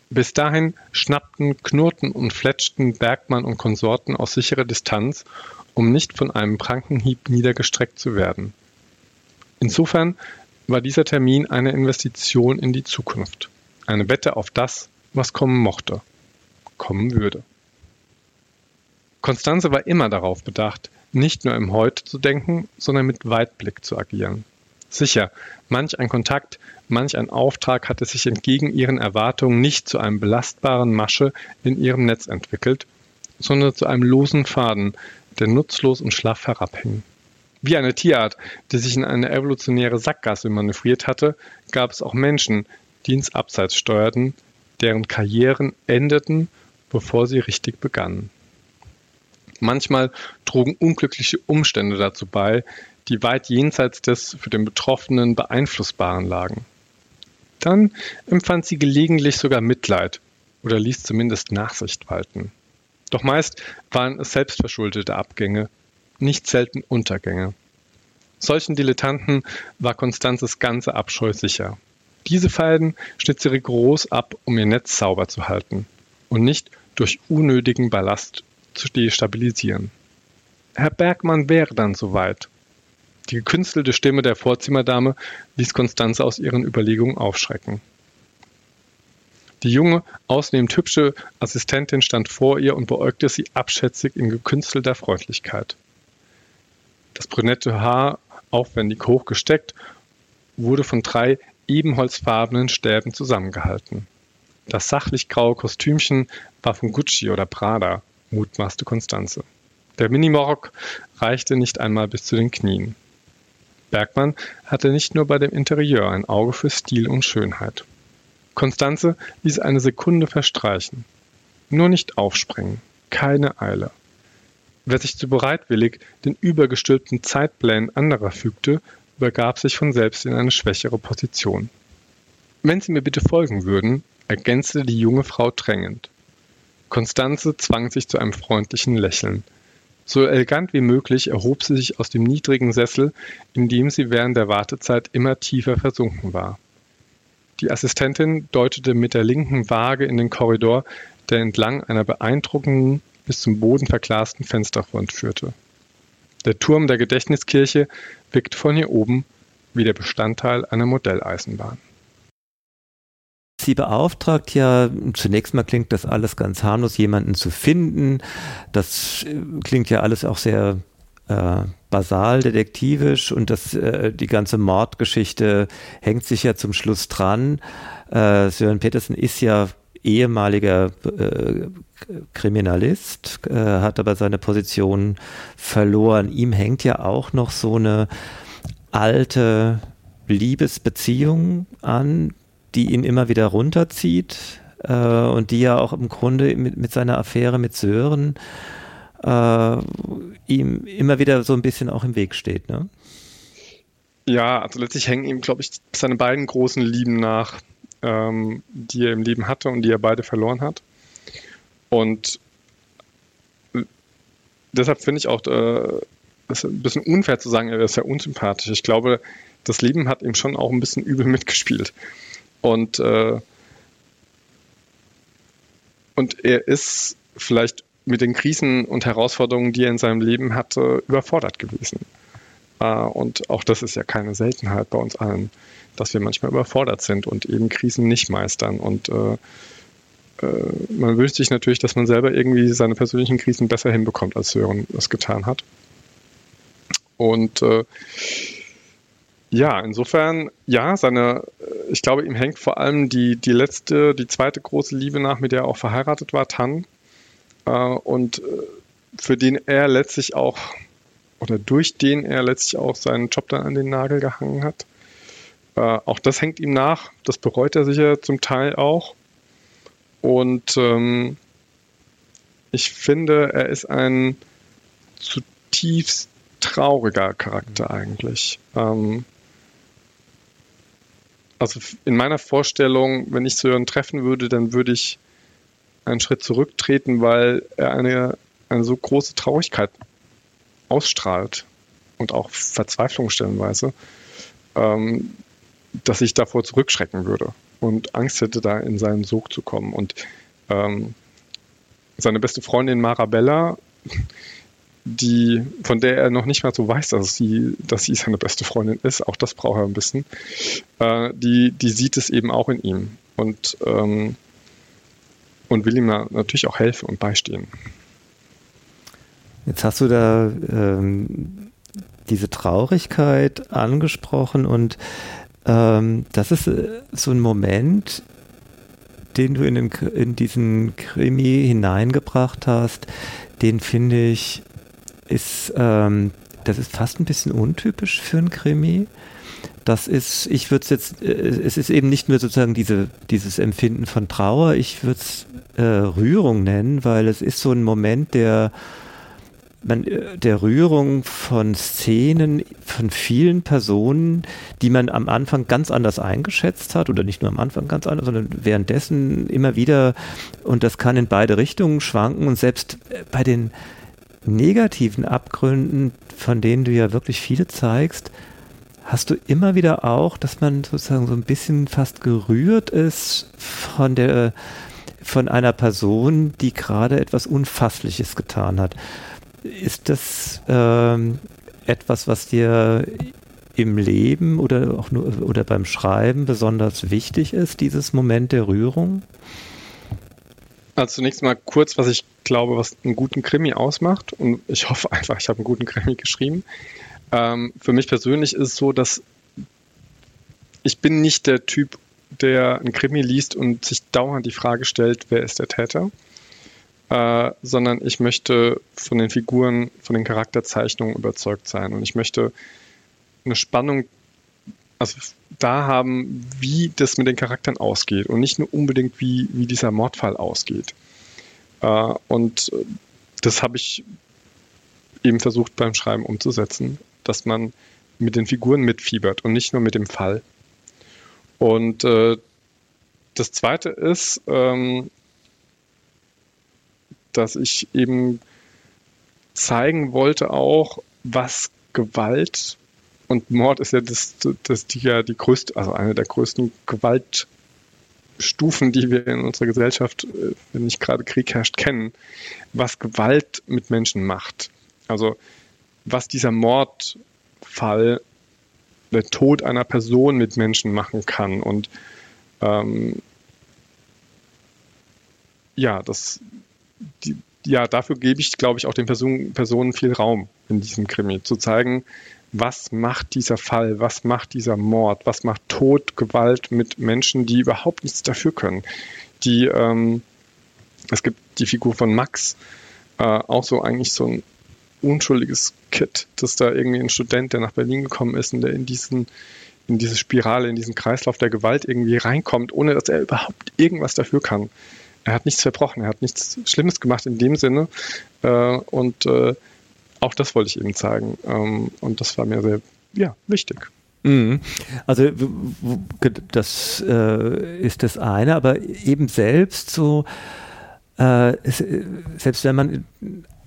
Bis dahin schnappten, knurrten und fletschten Bergmann und Konsorten aus sicherer Distanz, um nicht von einem Prankenhieb niedergestreckt zu werden. Insofern war dieser Termin eine Investition in die Zukunft, eine Wette auf das, was kommen mochte, kommen würde. Konstanze war immer darauf bedacht, nicht nur im Heute zu denken, sondern mit Weitblick zu agieren. Sicher, manch ein Kontakt, manch ein Auftrag hatte sich entgegen ihren Erwartungen nicht zu einem belastbaren Masche in ihrem Netz entwickelt, sondern zu einem losen Faden, der nutzlos und schlaff herabhing. Wie eine Tierart, die sich in eine evolutionäre Sackgasse manövriert hatte, gab es auch Menschen, die ins Abseits steuerten, deren Karrieren endeten, bevor sie richtig begannen. Manchmal trugen unglückliche Umstände dazu bei, die weit jenseits des für den Betroffenen beeinflussbaren lagen. Dann empfand sie gelegentlich sogar Mitleid oder ließ zumindest Nachsicht walten. Doch meist waren es selbstverschuldete Abgänge, nicht selten Untergänge. Solchen Dilettanten war Konstanzes ganze Abscheu sicher. Diese Falden schnitt sie rigoros ab, um ihr Netz sauber zu halten und nicht durch unnötigen Ballast zu destabilisieren. Herr Bergmann wäre dann soweit. Die gekünstelte Stimme der Vorzimmerdame ließ Konstanze aus ihren Überlegungen aufschrecken. Die junge, ausnehmend hübsche Assistentin stand vor ihr und beäugte sie abschätzig in gekünstelter Freundlichkeit. Das brünette Haar, aufwendig hochgesteckt, wurde von drei ebenholzfarbenen Stäben zusammengehalten. Das sachlich graue Kostümchen war von Gucci oder Prada, mutmaßte Konstanze. Der Minimorock reichte nicht einmal bis zu den Knien. Bergmann hatte nicht nur bei dem Interieur ein Auge für Stil und Schönheit. Konstanze ließ eine Sekunde verstreichen. Nur nicht aufspringen, keine Eile. Wer sich zu bereitwillig den übergestülpten Zeitplänen anderer fügte, übergab sich von selbst in eine schwächere Position. Wenn Sie mir bitte folgen würden, ergänzte die junge Frau drängend. Konstanze zwang sich zu einem freundlichen Lächeln. So elegant wie möglich erhob sie sich aus dem niedrigen Sessel, in dem sie während der Wartezeit immer tiefer versunken war. Die Assistentin deutete mit der linken Waage in den Korridor, der entlang einer beeindruckenden, bis zum Boden verglasten Fensterfront führte. Der Turm der Gedächtniskirche wirkt von hier oben wie der Bestandteil einer Modelleisenbahn. Sie beauftragt ja, zunächst mal klingt das alles ganz harmlos, jemanden zu finden. Das äh, klingt ja alles auch sehr äh, basal detektivisch und das, äh, die ganze Mordgeschichte hängt sich ja zum Schluss dran. Äh, Sören Petersen ist ja ehemaliger äh, Kriminalist, äh, hat aber seine Position verloren. Ihm hängt ja auch noch so eine alte Liebesbeziehung an, die ihn immer wieder runterzieht äh, und die ja auch im Grunde mit, mit seiner Affäre mit Sören äh, ihm immer wieder so ein bisschen auch im Weg steht. Ne? Ja, also letztlich hängen ihm, glaube ich, seine beiden großen Lieben nach, ähm, die er im Leben hatte und die er beide verloren hat. Und deshalb finde ich auch, äh, ist ein bisschen unfair zu sagen, er ist ja unsympathisch. Ich glaube, das Leben hat ihm schon auch ein bisschen übel mitgespielt. Und, äh, und er ist vielleicht mit den Krisen und Herausforderungen, die er in seinem Leben hatte, überfordert gewesen. Äh, und auch das ist ja keine Seltenheit bei uns allen, dass wir manchmal überfordert sind und eben Krisen nicht meistern. Und äh, äh man wünscht sich natürlich, dass man selber irgendwie seine persönlichen Krisen besser hinbekommt, als Sören es getan hat. Und äh, ja, insofern, ja, seine, ich glaube, ihm hängt vor allem die, die letzte, die zweite große Liebe nach, mit der er auch verheiratet war, Tan. Äh, und äh, für den er letztlich auch, oder durch den er letztlich auch seinen Job dann an den Nagel gehangen hat. Äh, auch das hängt ihm nach. Das bereut er sicher zum Teil auch. Und ähm, ich finde, er ist ein zutiefst trauriger Charakter eigentlich. Ähm, also in meiner Vorstellung, wenn ich Sören treffen würde, dann würde ich einen Schritt zurücktreten, weil er eine, eine so große Traurigkeit ausstrahlt und auch Verzweiflung stellenweise, ähm, dass ich davor zurückschrecken würde und Angst hätte, da in seinen Sog zu kommen. Und ähm, seine beste Freundin Marabella die, von der er noch nicht mal so weiß, dass sie, dass sie seine beste Freundin ist, auch das braucht er ein bisschen, äh, die, die sieht es eben auch in ihm. Und, ähm, und will ihm natürlich auch helfen und beistehen. Jetzt hast du da ähm, diese Traurigkeit angesprochen und ähm, das ist äh, so ein Moment, den du in, den, in diesen Krimi hineingebracht hast, den finde ich, ist, ähm, das ist fast ein bisschen untypisch für ein Krimi. Das ist, ich würde es jetzt, äh, es ist eben nicht nur sozusagen diese, dieses Empfinden von Trauer, ich würde es äh, Rührung nennen, weil es ist so ein Moment, der man, äh, der Rührung von Szenen von vielen Personen, die man am Anfang ganz anders eingeschätzt hat oder nicht nur am Anfang ganz anders, sondern währenddessen immer wieder und das kann in beide Richtungen schwanken und selbst äh, bei den negativen Abgründen, von denen du ja wirklich viele zeigst, hast du immer wieder auch, dass man sozusagen so ein bisschen fast gerührt ist von der von einer Person, die gerade etwas Unfassliches getan hat. Ist das ähm, etwas, was dir im Leben oder auch nur oder beim Schreiben besonders wichtig ist, dieses Moment der Rührung? Also zunächst mal kurz, was ich glaube, was einen guten Krimi ausmacht. Und ich hoffe einfach, ich habe einen guten Krimi geschrieben. Ähm, für mich persönlich ist es so, dass ich bin nicht der Typ, der einen Krimi liest und sich dauernd die Frage stellt, wer ist der Täter? äh, sondern ich möchte von den Figuren, von den Charakterzeichnungen überzeugt sein. Und ich möchte eine Spannung also da haben, wie das mit den Charakteren ausgeht und nicht nur unbedingt, wie, wie dieser Mordfall ausgeht. Äh, und das habe ich eben versucht beim Schreiben umzusetzen, dass man mit den Figuren mitfiebert und nicht nur mit dem Fall. Und äh, das Zweite ist, ähm, dass ich eben zeigen wollte auch, was Gewalt und Mord ist ja das, das die ja die größte, also eine der größten Gewaltstufen, die wir in unserer Gesellschaft, äh, wenn nicht gerade Krieg herrscht, kennen, was Gewalt mit Menschen macht. Also was dieser Mordfall, der Tod einer Person mit Menschen machen kann. Und ähm, ja, das, die, ja, dafür gebe ich, glaube ich, auch den Person, Personen viel Raum in diesem Krimi, zu zeigen, was macht dieser Fall, was macht dieser Mord, was macht Tod, Gewalt mit Menschen, die überhaupt nichts dafür können. Die, ähm, es gibt die Figur von Max, äh, auch so eigentlich so ein unschuldiges Kid, dass da irgendwie ein Student, der nach Berlin gekommen ist und der in diesen in diese Spirale, in diesen Kreislauf der Gewalt irgendwie reinkommt, ohne dass er überhaupt irgendwas dafür kann er hat nichts verbrochen, er hat nichts Schlimmes gemacht in dem Sinne. Äh, und äh, auch das wollte ich eben zeigen. Ähm, und das war mir sehr ja, wichtig. Mhm. Also das äh, ist das eine, aber eben selbst so, äh, selbst wenn man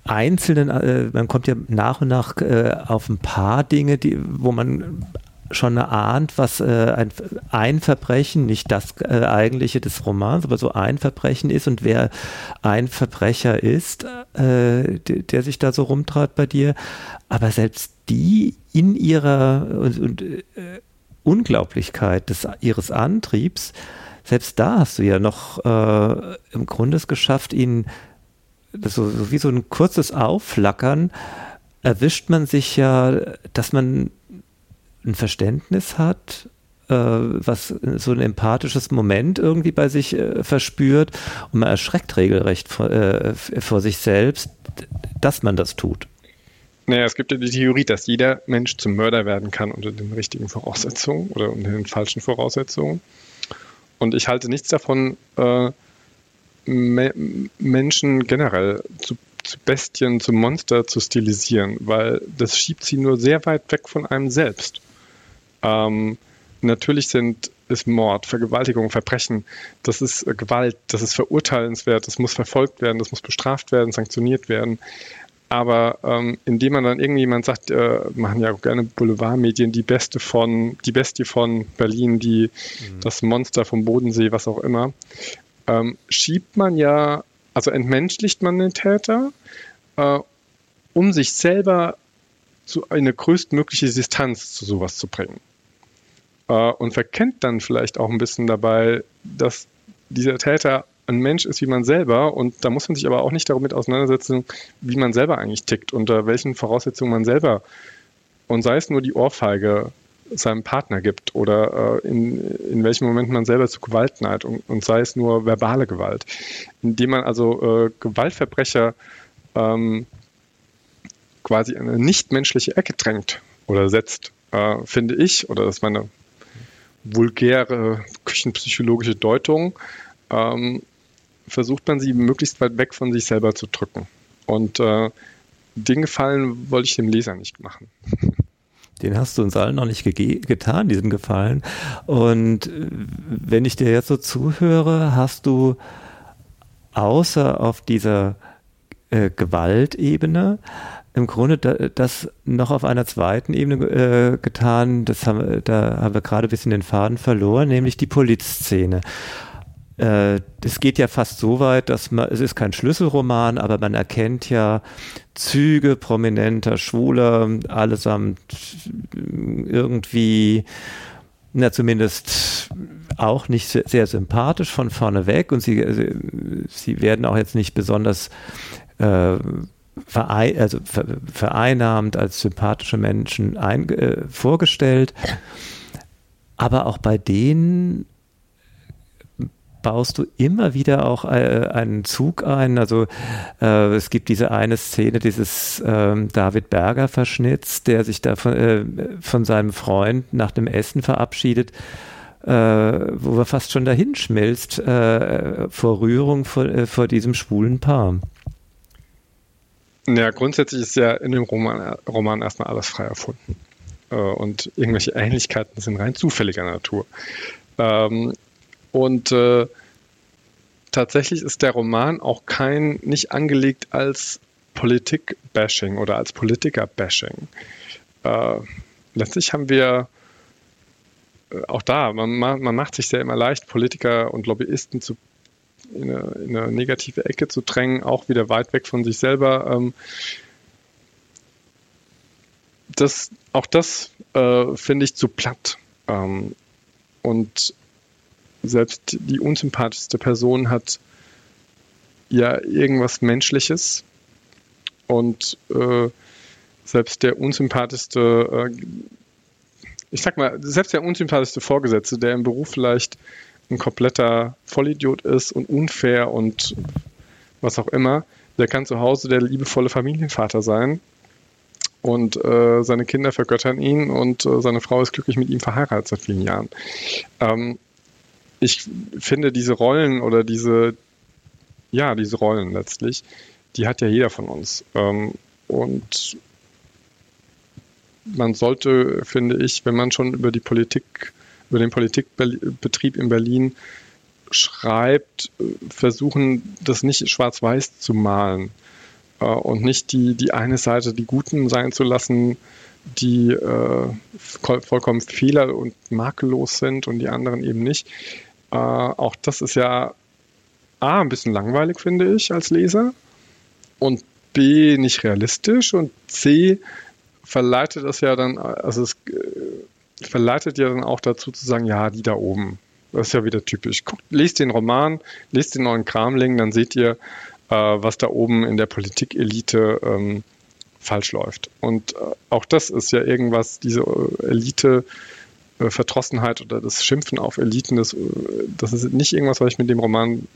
einzelnen, äh, man kommt ja nach und nach äh, auf ein paar Dinge, die, wo man schon ahnt, was äh, ein, ein, Verbrechen, nicht das äh, eigentliche des Romans, aber so ein Verbrechen ist und wer ein Verbrecher ist, äh, der, der sich da so rumtrat bei dir. Aber selbst die in ihrer und, und, äh, Unglaublichkeit des, ihres Antriebs, selbst da hast du ja noch äh, im Grunde es geschafft, ihn so, so wie so ein kurzes Aufflackern erwischt man sich ja, dass man ein Verständnis hat, äh, was so ein empathisches Moment irgendwie bei sich äh, verspürt und man erschreckt regelrecht vor, äh, vor sich selbst, dass man das tut. Naja, es gibt ja die Theorie, dass jeder Mensch zum Mörder werden kann unter den richtigen Voraussetzungen oder unter den falschen Voraussetzungen. Und ich halte nichts davon, äh, Me Menschen generell zu, zu, Bestien, zu Monster zu stilisieren, weil das schiebt sie nur sehr weit weg von einem selbst. Ähm, natürlich sind ist Mord, Vergewaltigung, Verbrechen, das ist äh, Gewalt, das ist verurteilenswert, das muss verfolgt werden, das muss bestraft werden, sanktioniert werden. Aber ähm, indem man dann irgendjemand sagt, äh, machen ja auch gerne Boulevardmedien, die Beste von, die Bestie von Berlin, die mhm. das Monster vom Bodensee, was auch immer, ähm, schiebt man ja, also entmenschlicht man den Täter, äh, um sich selber zu eine größtmögliche Distanz zu sowas zu bringen. Äh, und verkennt dann vielleicht auch ein bisschen dabei, dass dieser Täter ein Mensch ist wie man selber. Und da muss man sich aber auch nicht damit auseinandersetzen, wie man selber eigentlich tickt, unter welchen Voraussetzungen man selber und sei es nur die Ohrfeige seinem Partner gibt oder äh, in, in welchem Moment man selber zu Gewalt neigt und, und sei es nur verbale Gewalt, indem man also äh, Gewaltverbrecher ähm, quasi in eine nichtmenschliche Ecke drängt oder setzt, äh, finde ich, oder das ist meine vulgäre küchenpsychologische Deutung, ähm, versucht man sie möglichst weit weg von sich selber zu drücken. Und äh, den Gefallen wollte ich dem Leser nicht machen. Den hast du uns allen noch nicht getan, diesen Gefallen. Und äh, wenn ich dir jetzt so zuhöre, hast du außer auf dieser äh, Gewaltebene im Grunde da, das noch auf einer zweiten Ebene äh, getan. Das haben, da haben wir gerade ein bisschen den Faden verloren, nämlich die Polizszene. Äh, es geht ja fast so weit, dass man, es ist kein Schlüsselroman, aber man erkennt ja Züge prominenter Schwuler, allesamt irgendwie, na zumindest auch nicht sehr, sehr sympathisch von vorne weg und sie, sie, sie werden auch jetzt nicht besonders äh, verein, also vereinnahmt als sympathische Menschen ein, äh, vorgestellt. Aber auch bei denen baust du immer wieder auch äh, einen Zug ein. Also äh, es gibt diese eine Szene dieses ähm, David Berger Verschnitts, der sich da von, äh, von seinem Freund nach dem Essen verabschiedet, äh, wo er fast schon dahin schmilzt äh, vor Rührung vor, äh, vor diesem schwulen Paar. Ja, grundsätzlich ist ja in dem Roman, Roman erstmal alles frei erfunden. und irgendwelche Ähnlichkeiten sind rein zufälliger Natur. Ähm, und äh, tatsächlich ist der Roman auch kein, nicht angelegt als Politik-Bashing oder als Politiker-Bashing. Äh, letztlich haben wir äh, auch da, man, man, macht sich sehr immer leicht, Politiker und Lobbyisten zu, in, eine, in eine negative Ecke zu drängen, auch wieder weit weg von sich selber. Ähm, das, auch das äh, finde ich zu platt. Ähm, und selbst die unsympathischste Person hat ja irgendwas Menschliches und äh, selbst der unsympathischste, äh, ich sag mal, selbst der unsympathischste Vorgesetzte, der im Beruf vielleicht ein kompletter Vollidiot ist und unfair und was auch immer, der kann zu Hause der liebevolle Familienvater sein und äh, seine Kinder vergöttern ihn und äh, seine Frau ist glücklich mit ihm verheiratet seit vielen Jahren. Ähm, ich finde diese Rollen oder diese, ja, diese Rollen letztlich, die hat ja jeder von uns. Ähm, und man sollte, finde ich, wenn man schon über die Politik, über den Politikbetrieb in Berlin schreibt, versuchen, das nicht schwarz-weiß zu malen äh, und nicht die, die eine Seite die Guten sein zu lassen, die äh, vollkommen fehler- und makellos sind und die anderen eben nicht. Äh, auch das ist ja A, ein bisschen langweilig, finde ich, als Leser. Und B, nicht realistisch. Und C, verleitet das ja dann, also es äh, verleitet ja dann auch dazu zu sagen, ja, die da oben. Das ist ja wieder typisch. Guckt, lest den Roman, lest den neuen Kramling, dann seht ihr, äh, was da oben in der Politikelite ähm, falsch läuft. Und äh, auch das ist ja irgendwas, diese äh, Elite äh, Verdrossenheit oder das Schimpfen auf Eliten, das, äh, das ist nicht irgendwas, was ich mit dem Roman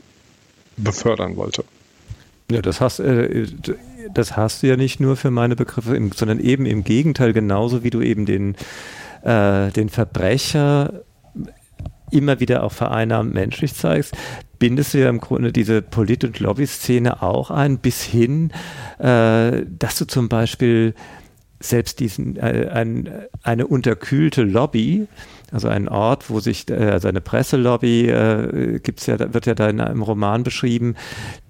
befördern wollte. Ja, das hast, äh, das hast du ja nicht nur für meine Begriffe, sondern eben im Gegenteil, genauso wie du eben den, äh, den Verbrecher immer wieder auch vereinnahmt menschlich zeigst, bindest du ja im Grunde diese Polit- und Lobby-Szene auch ein, bis hin, äh, dass du zum Beispiel selbst diesen, äh, ein, eine unterkühlte Lobby, also ein Ort, wo sich, äh, also eine Presselobby, äh, gibt's ja, wird ja da in einem Roman beschrieben,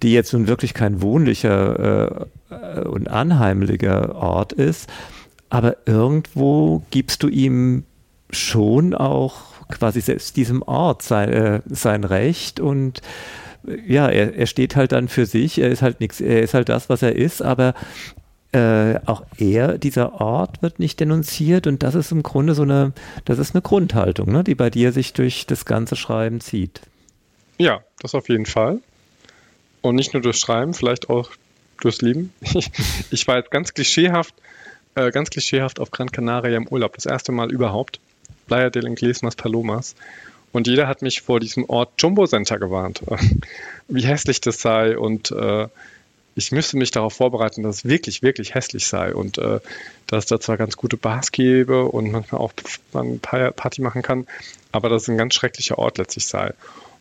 die jetzt nun wirklich kein wohnlicher äh, und anheimlicher Ort ist, aber irgendwo gibst du ihm schon auch quasi selbst diesem Ort sein, äh, sein Recht und ja, er, er steht halt dann für sich, er ist halt nichts, er ist halt das, was er ist, aber äh, auch er, dieser Ort wird nicht denunziert und das ist im Grunde so eine, das ist eine Grundhaltung, ne, die bei dir sich durch das ganze Schreiben zieht. Ja, das auf jeden Fall. Und nicht nur durchs Schreiben, vielleicht auch durchs Leben. ich war jetzt ganz klischeehaft, äh, ganz klischeehaft auf Gran Canaria im Urlaub. Das erste Mal überhaupt. Playa del Inglés Mas Palomas. Und jeder hat mich vor diesem Ort Jumbo Center gewarnt, wie hässlich das sei und äh, ich müsste mich darauf vorbereiten, dass es wirklich, wirklich hässlich sei und äh, dass es da zwar ganz gute Bars gäbe und manchmal auch man Party machen kann, aber dass es ein ganz schrecklicher Ort letztlich sei.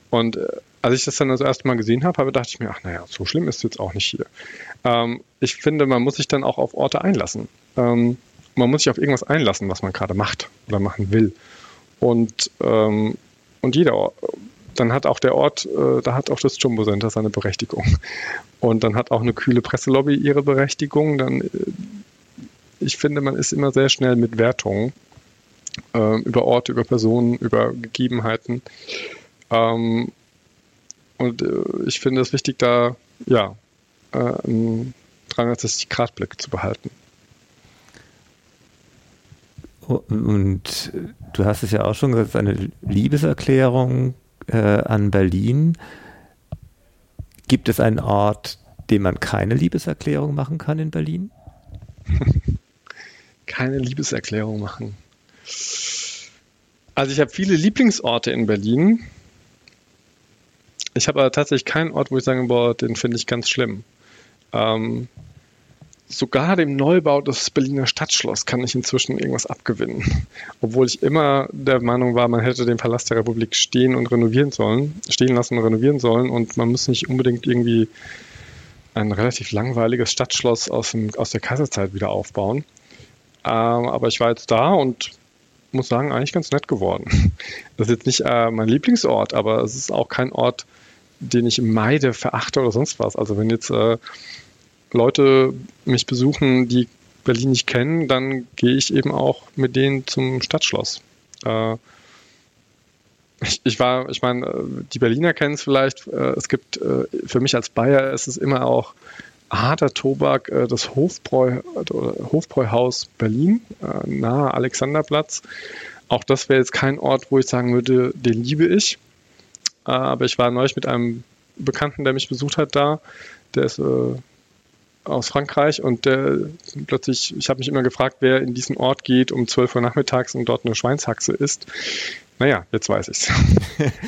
Und äh, als ich das dann das erste Mal gesehen habe, habe dachte ich mir, ach naja, so schlimm ist es jetzt auch nicht hier. Ähm, ich finde, man muss sich dann auch auf Orte einlassen. Ähm, man muss sich auf irgendwas einlassen, was man gerade macht oder machen will. Und, ähm, und jeder dann hat auch der Ort, äh, da hat auch das Jumbo Center seine Berechtigung. Und dann hat auch eine kühle Presselobby ihre Berechtigung. Dann, äh, ich finde, man ist immer sehr schnell mit Wertungen äh, über Orte, über Personen, über Gegebenheiten. Ähm, und äh, ich finde es wichtig, da ja äh, einen 360-Grad-Blick zu behalten. Und du hast es ja auch schon gesagt, eine Liebeserklärung äh, an Berlin. Gibt es einen Ort, dem man keine Liebeserklärung machen kann in Berlin? keine Liebeserklärung machen. Also ich habe viele Lieblingsorte in Berlin. Ich habe aber tatsächlich keinen Ort, wo ich sage, boah, den finde ich ganz schlimm. Ähm, sogar dem Neubau des Berliner Stadtschloss kann ich inzwischen irgendwas abgewinnen. Obwohl ich immer der Meinung war, man hätte den Palast der Republik stehen und renovieren sollen, stehen lassen und renovieren sollen und man muss nicht unbedingt irgendwie ein relativ langweiliges Stadtschloss aus, dem, aus der Kaiserzeit wieder aufbauen. Ähm, aber ich war jetzt da und muss sagen, eigentlich ganz nett geworden. Das ist jetzt nicht äh, mein Lieblingsort, aber es ist auch kein Ort, den ich meide, verachte oder sonst was. Also wenn jetzt äh, Leute mich besuchen, die Berlin nicht kennen, dann gehe ich eben auch mit denen zum Stadtschloss. Äh, ich, war, ich meine, die Berliner kennen es vielleicht. Äh, es gibt äh, für mich als Bayer ist es immer auch harter Tobak, äh, das Hofbräu, Hofbräuhaus Berlin, äh, nahe Alexanderplatz. Auch das wäre jetzt kein Ort, wo ich sagen würde, den liebe ich. Äh, aber ich war neulich mit einem Bekannten, der mich besucht hat, da. Der ist äh, aus Frankreich und der plötzlich, ich habe mich immer gefragt, wer in diesen Ort geht um 12 Uhr nachmittags und dort eine Schweinshaxe isst. Naja, jetzt weiß ich es.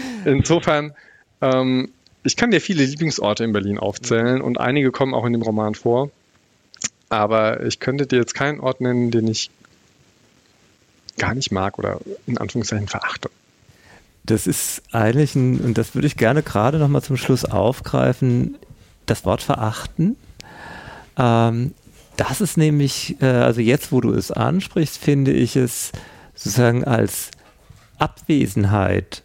Insofern, ähm, ich kann dir viele Lieblingsorte in Berlin aufzählen und einige kommen auch in dem Roman vor. Aber ich könnte dir jetzt keinen Ort nennen, den ich gar nicht mag oder in Anführungszeichen verachte. Das ist eigentlich ein, und das würde ich gerne gerade nochmal zum Schluss aufgreifen, das Wort verachten ähm, das ist nämlich, äh, also jetzt, wo du es ansprichst, finde ich es sozusagen als Abwesenheit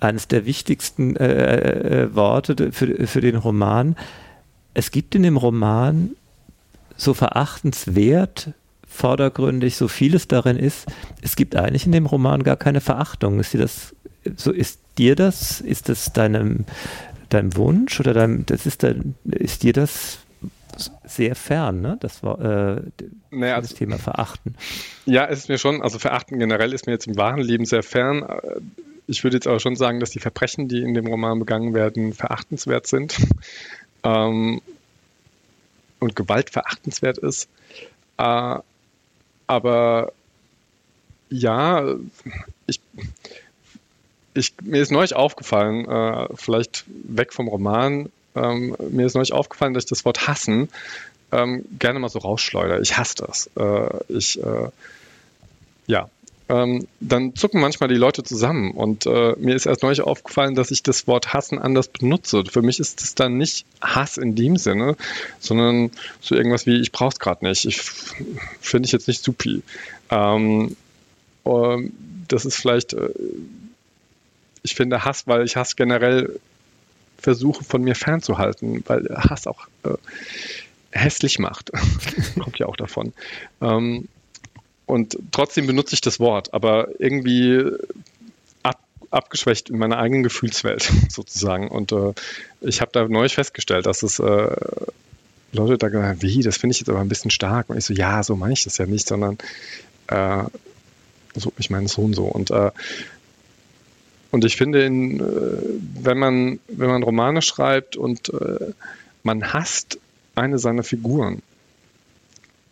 eines der wichtigsten äh, äh, äh, Worte für, für den Roman. Es gibt in dem Roman so verachtenswert, vordergründig, so vieles darin ist, es gibt eigentlich in dem Roman gar keine Verachtung. Ist dir das, so ist dir das, ist das deinem, deinem Wunsch oder deinem, das ist, dein, ist dir das sehr fern, ne? Das war äh, naja, das also, Thema Verachten. Ja, es ist mir schon, also Verachten generell ist mir jetzt im wahren Leben sehr fern. Ich würde jetzt aber schon sagen, dass die Verbrechen, die in dem Roman begangen werden, verachtenswert sind. ähm, und Gewalt verachtenswert ist. Äh, aber ja, ich, ich, mir ist neulich aufgefallen, äh, vielleicht weg vom Roman, ähm, mir ist neulich aufgefallen, dass ich das Wort hassen ähm, gerne mal so rausschleudere. Ich hasse das. Äh, ich, äh, ja. Ähm, dann zucken manchmal die Leute zusammen und äh, mir ist erst neulich aufgefallen, dass ich das Wort hassen anders benutze. Für mich ist es dann nicht Hass in dem Sinne, sondern so irgendwas wie, ich brauch's gerade nicht. Ich finde ich jetzt nicht supi. Ähm, ähm, das ist vielleicht, äh, ich finde Hass, weil ich Hass generell versuche von mir fernzuhalten, weil Hass auch äh, hässlich macht. Kommt ja auch davon. Ähm, und trotzdem benutze ich das Wort, aber irgendwie ab, abgeschwächt in meiner eigenen Gefühlswelt sozusagen. Und äh, ich habe da neulich festgestellt, dass es äh, Leute da gesagt haben, wie, das finde ich jetzt aber ein bisschen stark. Und ich so, ja, so meine ich das ja nicht, sondern äh, so, ich meine so und so. Und äh, Und ich finde, in, äh, wenn, man, wenn man Romane schreibt und äh, man hasst eine seiner Figuren,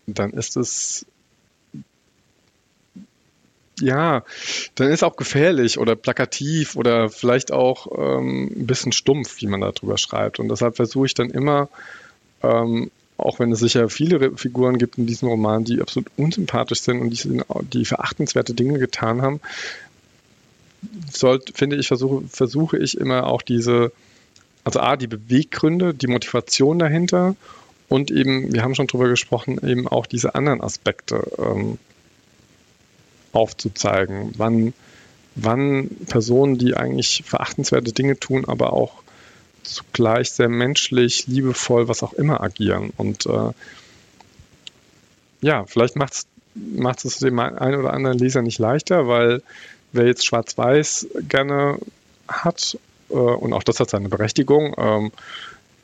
dann ist es ja, dann ist auch gefährlich oder plakativ oder vielleicht auch ähm, ein bisschen stumpf, wie man darüber schreibt. Und deshalb versuche ich dann immer, ähm, auch wenn es sicher viele Figuren gibt in diesem Roman, die absolut unsympathisch sind und die, die verachtenswerte Dinge getan haben, sollte, finde ich, versuche, versuche ich immer auch diese, also A, die Beweggründe, die Motivation dahinter und eben, wir haben schon drüber gesprochen, eben auch diese anderen Aspekte ähm, aufzuzeigen, wann, wann Personen, die eigentlich verachtenswerte Dinge tun, aber auch zugleich sehr menschlich, liebevoll, was auch immer agieren. Und äh, ja, vielleicht macht es dem einen oder anderen Leser nicht leichter, weil wer jetzt Schwarz-Weiß gerne hat, äh, und auch das hat seine Berechtigung, ähm,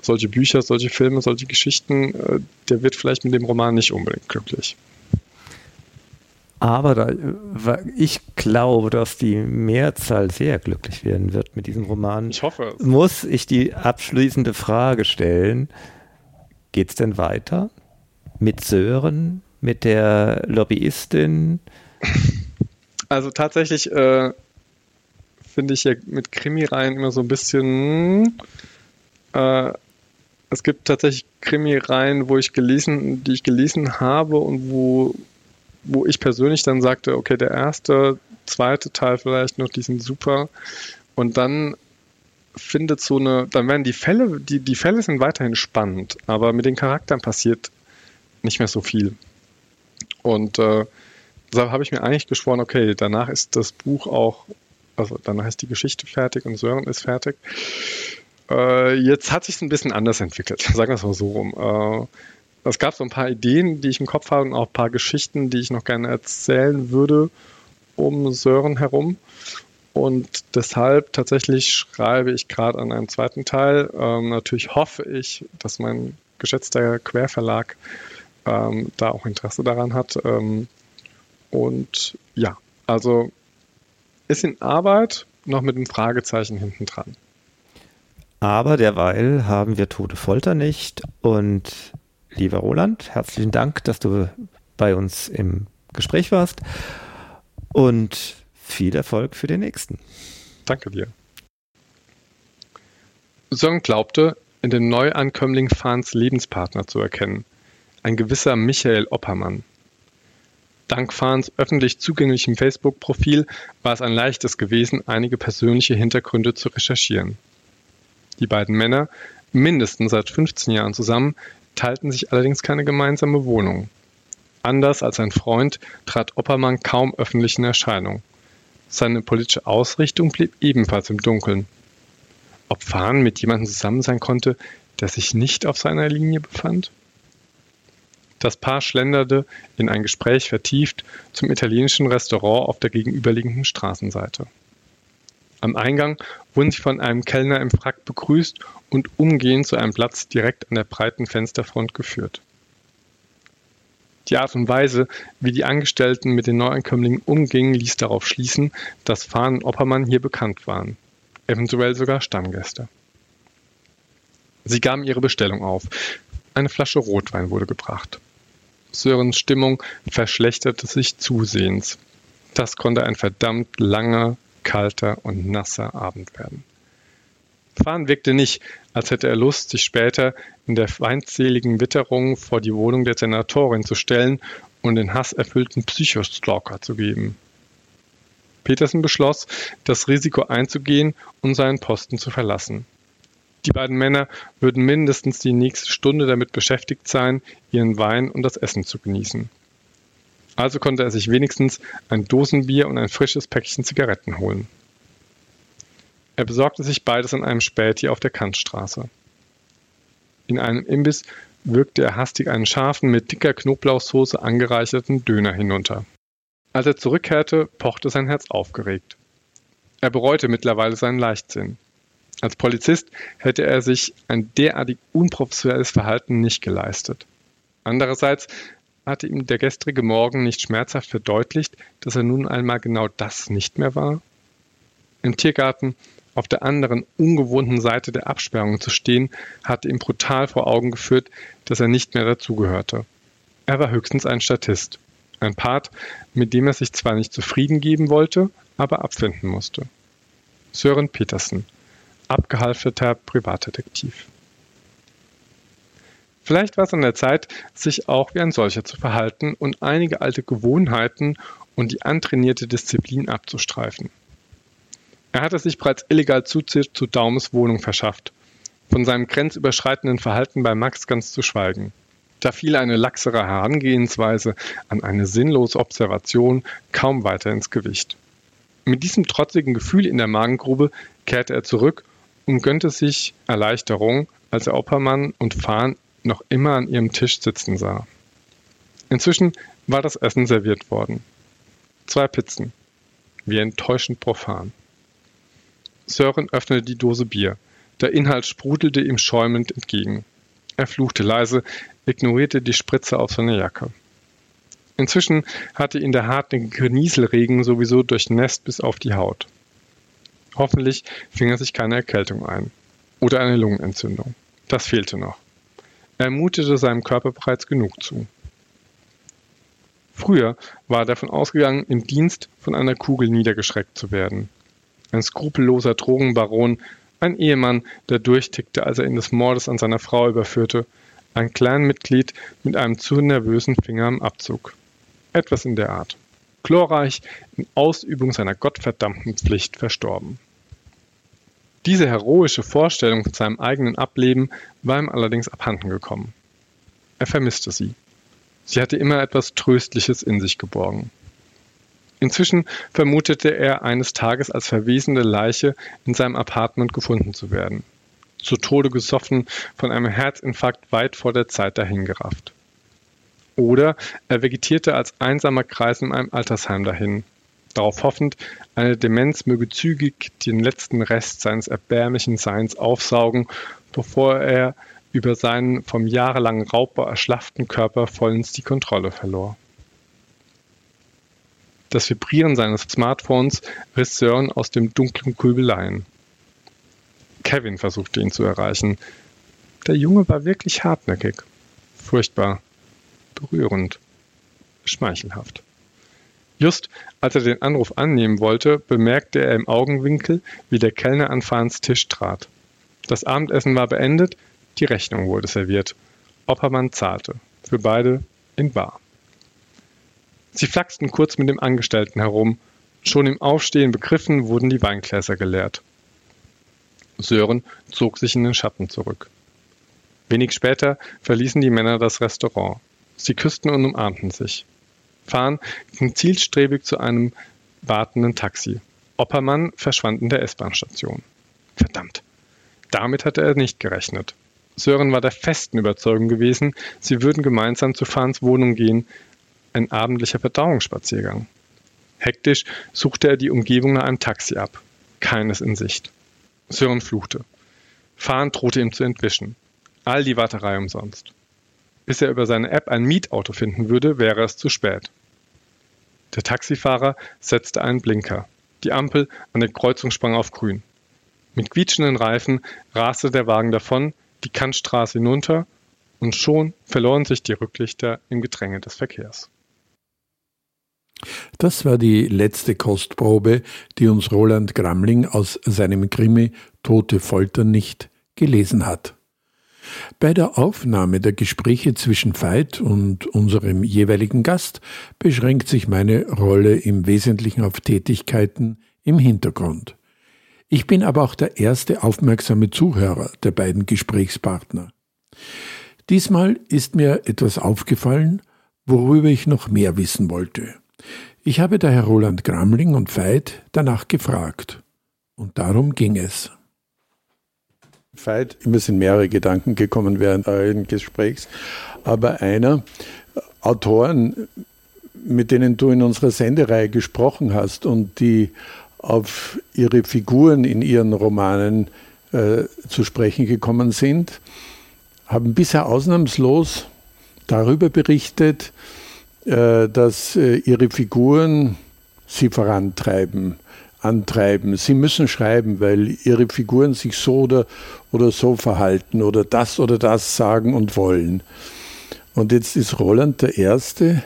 solche Bücher, solche Filme, solche Geschichten, äh, der wird vielleicht mit dem Roman nicht unbedingt glücklich. Aber da, ich glaube, dass die Mehrzahl sehr glücklich werden wird mit diesem Roman. Ich hoffe es. Muss ich die abschließende Frage stellen: Geht es denn weiter? Mit Sören? Mit der Lobbyistin? Also tatsächlich äh, finde ich ja mit Krimireihen immer so ein bisschen. Äh, es gibt tatsächlich Krimireihen, wo ich gelesen, die ich gelesen habe und wo wo ich persönlich dann sagte, okay, der erste, zweite Teil vielleicht noch, die sind super. Und dann findet so eine, dann werden die Fälle, die, die Fälle sind weiterhin spannend, aber mit den Charakteren passiert nicht mehr so viel. Und äh, deshalb habe ich mir eigentlich geschworen, okay, danach ist das Buch auch, also danach ist die Geschichte fertig und Sören ist fertig. Äh, jetzt hat sich ein bisschen anders entwickelt, sagen wir es mal so rum. Äh, es gab so ein paar Ideen, die ich im Kopf habe und auch ein paar Geschichten, die ich noch gerne erzählen würde um Sören herum. Und deshalb tatsächlich schreibe ich gerade an einem zweiten Teil. Ähm, natürlich hoffe ich, dass mein geschätzter Querverlag ähm, da auch Interesse daran hat. Ähm, und ja, also ist in Arbeit noch mit einem Fragezeichen hinten dran. Aber derweil haben wir tote Folter nicht und Lieber Roland, herzlichen Dank, dass du bei uns im Gespräch warst und viel Erfolg für den nächsten. Danke dir. Sören glaubte, in dem Neuankömmling Fahns Lebenspartner zu erkennen, ein gewisser Michael Oppermann. Dank Fahns öffentlich zugänglichem Facebook-Profil war es ein leichtes gewesen, einige persönliche Hintergründe zu recherchieren. Die beiden Männer, mindestens seit 15 Jahren zusammen, teilten sich allerdings keine gemeinsame Wohnung. Anders als sein Freund trat Oppermann kaum öffentlich in Erscheinung. Seine politische Ausrichtung blieb ebenfalls im Dunkeln. Ob Fahn mit jemandem zusammen sein konnte, der sich nicht auf seiner Linie befand? Das Paar schlenderte, in ein Gespräch vertieft, zum italienischen Restaurant auf der gegenüberliegenden Straßenseite. Am Eingang wurden sie von einem Kellner im Frack begrüßt und umgehend zu einem Platz direkt an der breiten Fensterfront geführt. Die Art und Weise, wie die Angestellten mit den Neuankömmlingen umgingen, ließ darauf schließen, dass Fahn und Oppermann hier bekannt waren, eventuell sogar Stammgäste. Sie gaben ihre Bestellung auf. Eine Flasche Rotwein wurde gebracht. Sörens Stimmung verschlechterte sich zusehends. Das konnte ein verdammt langer, kalter und nasser Abend werden. Fahn wirkte nicht, als hätte er Lust, sich später in der feindseligen Witterung vor die Wohnung der Senatorin zu stellen und den hasserfüllten Psychostalker zu geben. Petersen beschloss, das Risiko einzugehen und seinen Posten zu verlassen. Die beiden Männer würden mindestens die nächste Stunde damit beschäftigt sein, ihren Wein und das Essen zu genießen. Also konnte er sich wenigstens ein Dosenbier und ein frisches Päckchen Zigaretten holen. Er besorgte sich beides an einem Späti auf der Kantstraße. In einem Imbiss würgte er hastig einen scharfen, mit dicker Knoblauchsoße angereicherten Döner hinunter. Als er zurückkehrte, pochte sein Herz aufgeregt. Er bereute mittlerweile seinen Leichtsinn. Als Polizist hätte er sich ein derartig unprofessionelles Verhalten nicht geleistet. Andererseits hatte ihm der gestrige Morgen nicht schmerzhaft verdeutlicht, dass er nun einmal genau das nicht mehr war? Im Tiergarten auf der anderen ungewohnten Seite der Absperrung zu stehen, hatte ihm brutal vor Augen geführt, dass er nicht mehr dazugehörte. Er war höchstens ein Statist, ein Part, mit dem er sich zwar nicht zufrieden geben wollte, aber abfinden musste. Sören Petersen, abgehalfterter Privatdetektiv. Vielleicht war es an der Zeit, sich auch wie ein solcher zu verhalten und einige alte Gewohnheiten und die antrainierte Disziplin abzustreifen. Er hatte sich bereits illegal Zutritt zu Daumes Wohnung verschafft. Von seinem grenzüberschreitenden Verhalten bei Max ganz zu schweigen. Da fiel eine laxere Herangehensweise an eine sinnlose Observation kaum weiter ins Gewicht. Mit diesem trotzigen Gefühl in der Magengrube kehrte er zurück und gönnte sich Erleichterung, als er Oppermann und Fahn noch immer an ihrem Tisch sitzen sah. Inzwischen war das Essen serviert worden. Zwei Pizzen. Wie enttäuschend profan. Sören öffnete die Dose Bier. Der Inhalt sprudelte ihm schäumend entgegen. Er fluchte leise, ignorierte die Spritze auf seiner Jacke. Inzwischen hatte ihn der hartnäckige Nieselregen sowieso durchnässt bis auf die Haut. Hoffentlich fing er sich keine Erkältung ein. Oder eine Lungenentzündung. Das fehlte noch. Er mutete seinem Körper bereits genug zu. Früher war er davon ausgegangen, im Dienst von einer Kugel niedergeschreckt zu werden. Ein skrupelloser Drogenbaron, ein Ehemann, der durchtickte, als er ihn des Mordes an seiner Frau überführte, ein Clanmitglied mit einem zu nervösen Finger am Abzug. Etwas in der Art. Glorreich in Ausübung seiner gottverdammten Pflicht verstorben. Diese heroische Vorstellung von seinem eigenen Ableben war ihm allerdings abhanden gekommen. Er vermisste sie. Sie hatte immer etwas Tröstliches in sich geborgen. Inzwischen vermutete er, eines Tages als verwesende Leiche in seinem Apartment gefunden zu werden. Zu Tode gesoffen, von einem Herzinfarkt weit vor der Zeit dahingerafft. Oder er vegetierte als einsamer Kreis in einem Altersheim dahin, darauf hoffend, eine Demenz möge zügig den letzten Rest seines erbärmlichen Seins aufsaugen, bevor er über seinen vom jahrelangen Raubbau erschlafften Körper vollends die Kontrolle verlor. Das Vibrieren seines Smartphones riss Sören aus dem dunklen Grübeleien. Kevin versuchte ihn zu erreichen. Der Junge war wirklich hartnäckig. Furchtbar. Berührend. Schmeichelhaft. Just als er den Anruf annehmen wollte, bemerkte er im Augenwinkel, wie der Kellner an Fahns Tisch trat. Das Abendessen war beendet, die Rechnung wurde serviert. Oppermann zahlte. Für beide in Bar. Sie flachsten kurz mit dem Angestellten herum. Schon im Aufstehen begriffen wurden die Weingläser geleert. Sören zog sich in den Schatten zurück. Wenig später verließen die Männer das Restaurant. Sie küssten und umarmten sich. Fahren ging zielstrebig zu einem wartenden Taxi. Oppermann verschwand in der S-Bahn-Station. Verdammt. Damit hatte er nicht gerechnet. Sören war der festen Überzeugung gewesen, sie würden gemeinsam zu Fahns Wohnung gehen, ein abendlicher Verdauungsspaziergang. Hektisch suchte er die Umgebung nach einem Taxi ab. Keines in Sicht. Sören fluchte. Fahn drohte ihm zu entwischen. All die Warterei umsonst. Bis er über seine App ein Mietauto finden würde, wäre es zu spät. Der Taxifahrer setzte einen Blinker. Die Ampel an der Kreuzung sprang auf grün. Mit quietschenden Reifen raste der Wagen davon, die Kantstraße hinunter und schon verloren sich die Rücklichter im Gedränge des Verkehrs. Das war die letzte Kostprobe, die uns Roland Gramling aus seinem Krimi Tote Folter nicht gelesen hat. Bei der Aufnahme der Gespräche zwischen Veit und unserem jeweiligen Gast beschränkt sich meine Rolle im Wesentlichen auf Tätigkeiten im Hintergrund. Ich bin aber auch der erste aufmerksame Zuhörer der beiden Gesprächspartner. Diesmal ist mir etwas aufgefallen, worüber ich noch mehr wissen wollte. Ich habe daher Roland Gramling und Veit danach gefragt. Und darum ging es. Veit, mir sind mehrere Gedanken gekommen während euren Gesprächs, aber einer, Autoren, mit denen du in unserer Sendereihe gesprochen hast und die auf ihre Figuren in ihren Romanen äh, zu sprechen gekommen sind, haben bisher ausnahmslos darüber berichtet, äh, dass äh, ihre Figuren sie vorantreiben, antreiben. Sie müssen schreiben, weil ihre Figuren sich so oder, oder so verhalten oder das oder das sagen und wollen. Und jetzt ist Roland der Erste,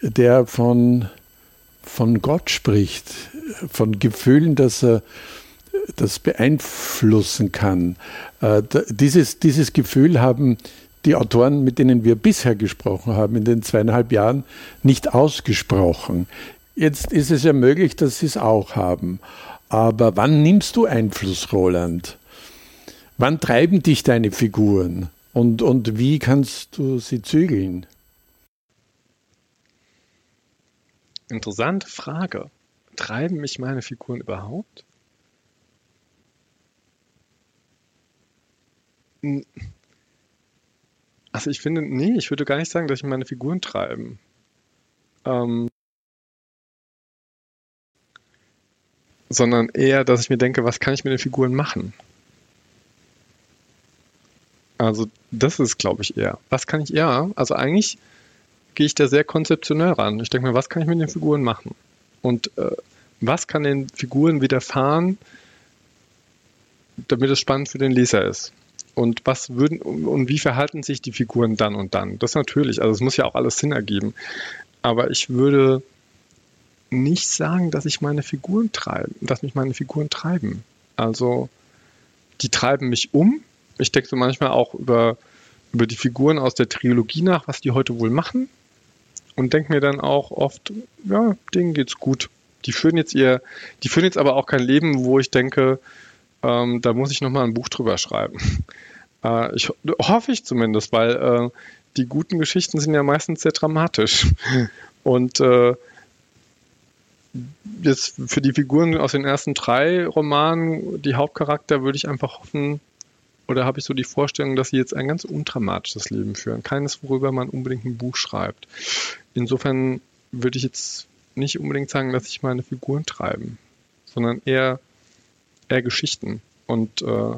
der von, von Gott spricht, von Gefühlen, dass er das beeinflussen kann. Äh, dieses, dieses Gefühl haben die Autoren, mit denen wir bisher gesprochen haben, in den zweieinhalb Jahren, nicht ausgesprochen. Jetzt ist es ja möglich, dass sie es auch haben. Aber wann nimmst du Einfluss, Roland? Wann treiben dich deine Figuren? Und, und wie kannst du sie zügeln? Interessante Frage. Treiben mich meine Figuren überhaupt? Also ich finde, nee, ich würde gar nicht sagen, dass ich meine Figuren treiben. Ähm, sondern eher, dass ich mir denke, was kann ich mit den Figuren machen? Also das ist, glaube ich, eher. Was kann ich eher? Also eigentlich gehe ich da sehr konzeptionell ran. Ich denke mir, was kann ich mit den Figuren machen? Und äh, was kann den Figuren widerfahren, damit es spannend für den Leser ist? Und was würden und wie verhalten sich die Figuren dann und dann? Das natürlich, also es muss ja auch alles Sinn ergeben. Aber ich würde nicht sagen, dass ich meine Figuren treibe, dass mich meine Figuren treiben. Also die treiben mich um. Ich denke so manchmal auch über, über die Figuren aus der Trilogie nach, was die heute wohl machen. Und denke mir dann auch oft, ja, denen geht's gut. Die führen jetzt ihr, die führen jetzt aber auch kein Leben, wo ich denke, ähm, da muss ich nochmal ein Buch drüber schreiben. Äh, ich hoffe ich zumindest, weil äh, die guten Geschichten sind ja meistens sehr dramatisch. Und äh, jetzt für die Figuren aus den ersten drei Romanen, die Hauptcharakter, würde ich einfach hoffen, oder habe ich so die Vorstellung, dass sie jetzt ein ganz undramatisches Leben führen. Keines, worüber man unbedingt ein Buch schreibt. Insofern würde ich jetzt nicht unbedingt sagen, dass sich meine Figuren treiben, sondern eher, eher Geschichten und äh,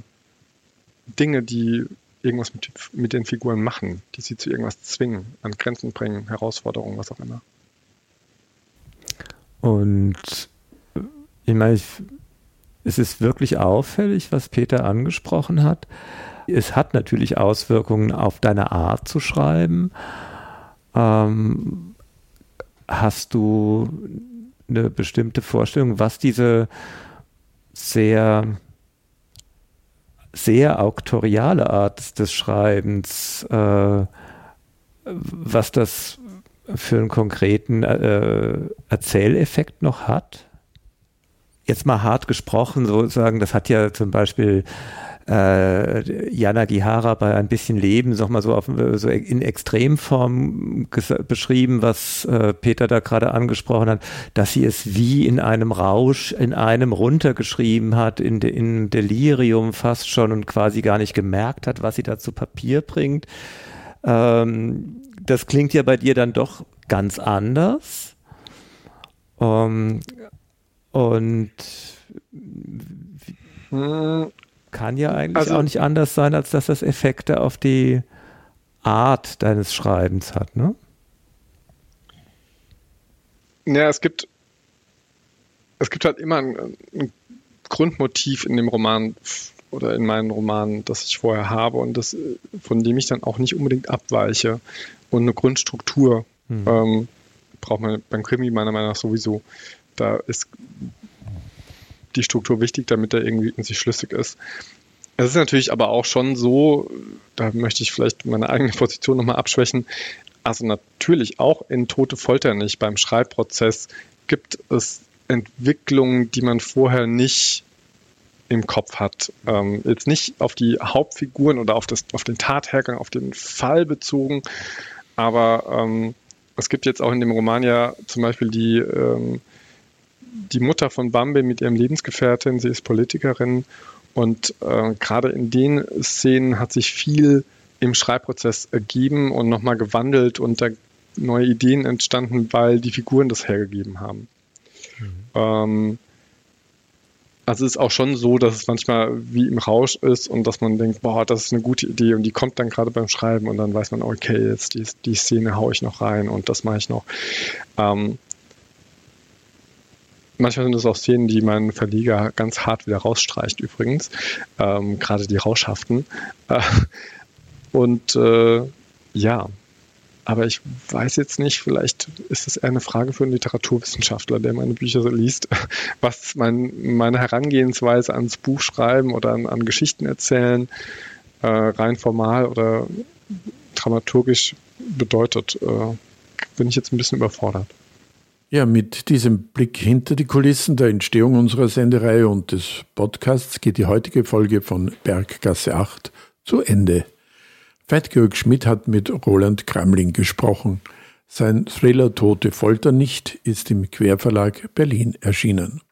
Dinge, die irgendwas mit, mit den Figuren machen, die sie zu irgendwas zwingen, an Grenzen bringen, Herausforderungen, was auch immer. Und ich meine, es ist wirklich auffällig, was Peter angesprochen hat. Es hat natürlich Auswirkungen auf deine Art zu schreiben. Ähm, hast du eine bestimmte Vorstellung, was diese sehr, sehr auktoriale Art des Schreibens, äh, was das für einen konkreten äh, Erzähleffekt noch hat? Jetzt mal hart gesprochen, sozusagen, das hat ja zum Beispiel äh, Jana Gihara bei ein bisschen Leben noch mal so, auf, so in Extremform beschrieben, was äh, Peter da gerade angesprochen hat, dass sie es wie in einem Rausch, in einem runtergeschrieben hat, in, de, in Delirium fast schon und quasi gar nicht gemerkt hat, was sie da zu Papier bringt. Ähm, das klingt ja bei dir dann doch ganz anders. Um, und hm. kann ja eigentlich also, auch nicht anders sein, als dass das Effekte auf die Art deines Schreibens hat, ne? Ja, es gibt, es gibt halt immer ein, ein Grundmotiv in dem Roman oder in meinen Romanen, das ich vorher habe und das, von dem ich dann auch nicht unbedingt abweiche und eine Grundstruktur mhm. ähm, braucht man beim Krimi meiner Meinung nach sowieso. Da ist die Struktur wichtig, damit er irgendwie in sich schlüssig ist. Es ist natürlich aber auch schon so, da möchte ich vielleicht meine eigene Position nochmal abschwächen. Also natürlich auch in Tote Folter nicht. Beim Schreibprozess gibt es Entwicklungen, die man vorher nicht im Kopf hat. Ähm, jetzt nicht auf die Hauptfiguren oder auf, das, auf den Tathergang, auf den Fall bezogen, aber ähm, es gibt jetzt auch in dem Roman ja zum Beispiel die, ähm, die Mutter von Bambi mit ihrem Lebensgefährtin, sie ist Politikerin und äh, gerade in den Szenen hat sich viel im Schreibprozess ergeben und nochmal gewandelt und da neue Ideen entstanden, weil die Figuren das hergegeben haben. Mhm. Ähm, also es ist auch schon so, dass es manchmal wie im Rausch ist und dass man denkt, boah, das ist eine gute Idee und die kommt dann gerade beim Schreiben und dann weiß man, okay, jetzt die, die Szene haue ich noch rein und das mache ich noch. Ähm, Manchmal sind es auch Szenen, die mein Verleger ganz hart wieder rausstreicht, übrigens. Ähm, gerade die Rauschhaften. Äh, und äh, ja, aber ich weiß jetzt nicht, vielleicht ist es eher eine Frage für einen Literaturwissenschaftler, der meine Bücher so liest, was mein, meine Herangehensweise ans Buchschreiben oder an, an Geschichten erzählen äh, rein formal oder dramaturgisch bedeutet. Äh, bin ich jetzt ein bisschen überfordert. Ja, mit diesem Blick hinter die Kulissen der Entstehung unserer Sendereihe und des Podcasts geht die heutige Folge von Berggasse 8 zu Ende. Veit-Georg Schmidt hat mit Roland Kramling gesprochen. Sein Thriller Tote Folter nicht ist im Querverlag Berlin erschienen.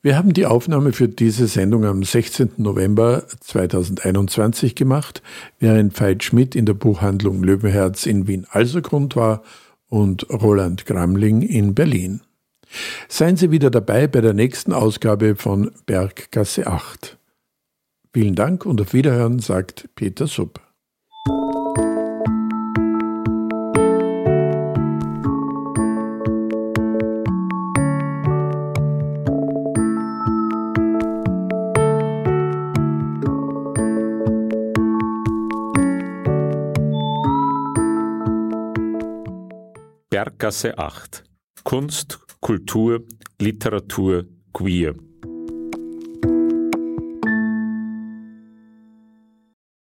Wir haben die Aufnahme für diese Sendung am 16. November 2021 gemacht, während Veit Schmidt in der Buchhandlung Löwenherz in Wien-Alsergrund war und Roland Gramling in Berlin. Seien Sie wieder dabei bei der nächsten Ausgabe von Berggasse 8. Vielen Dank und auf Wiederhören, sagt Peter Supp. Berggasse 8 Kunst, Kultur, Literatur, Queer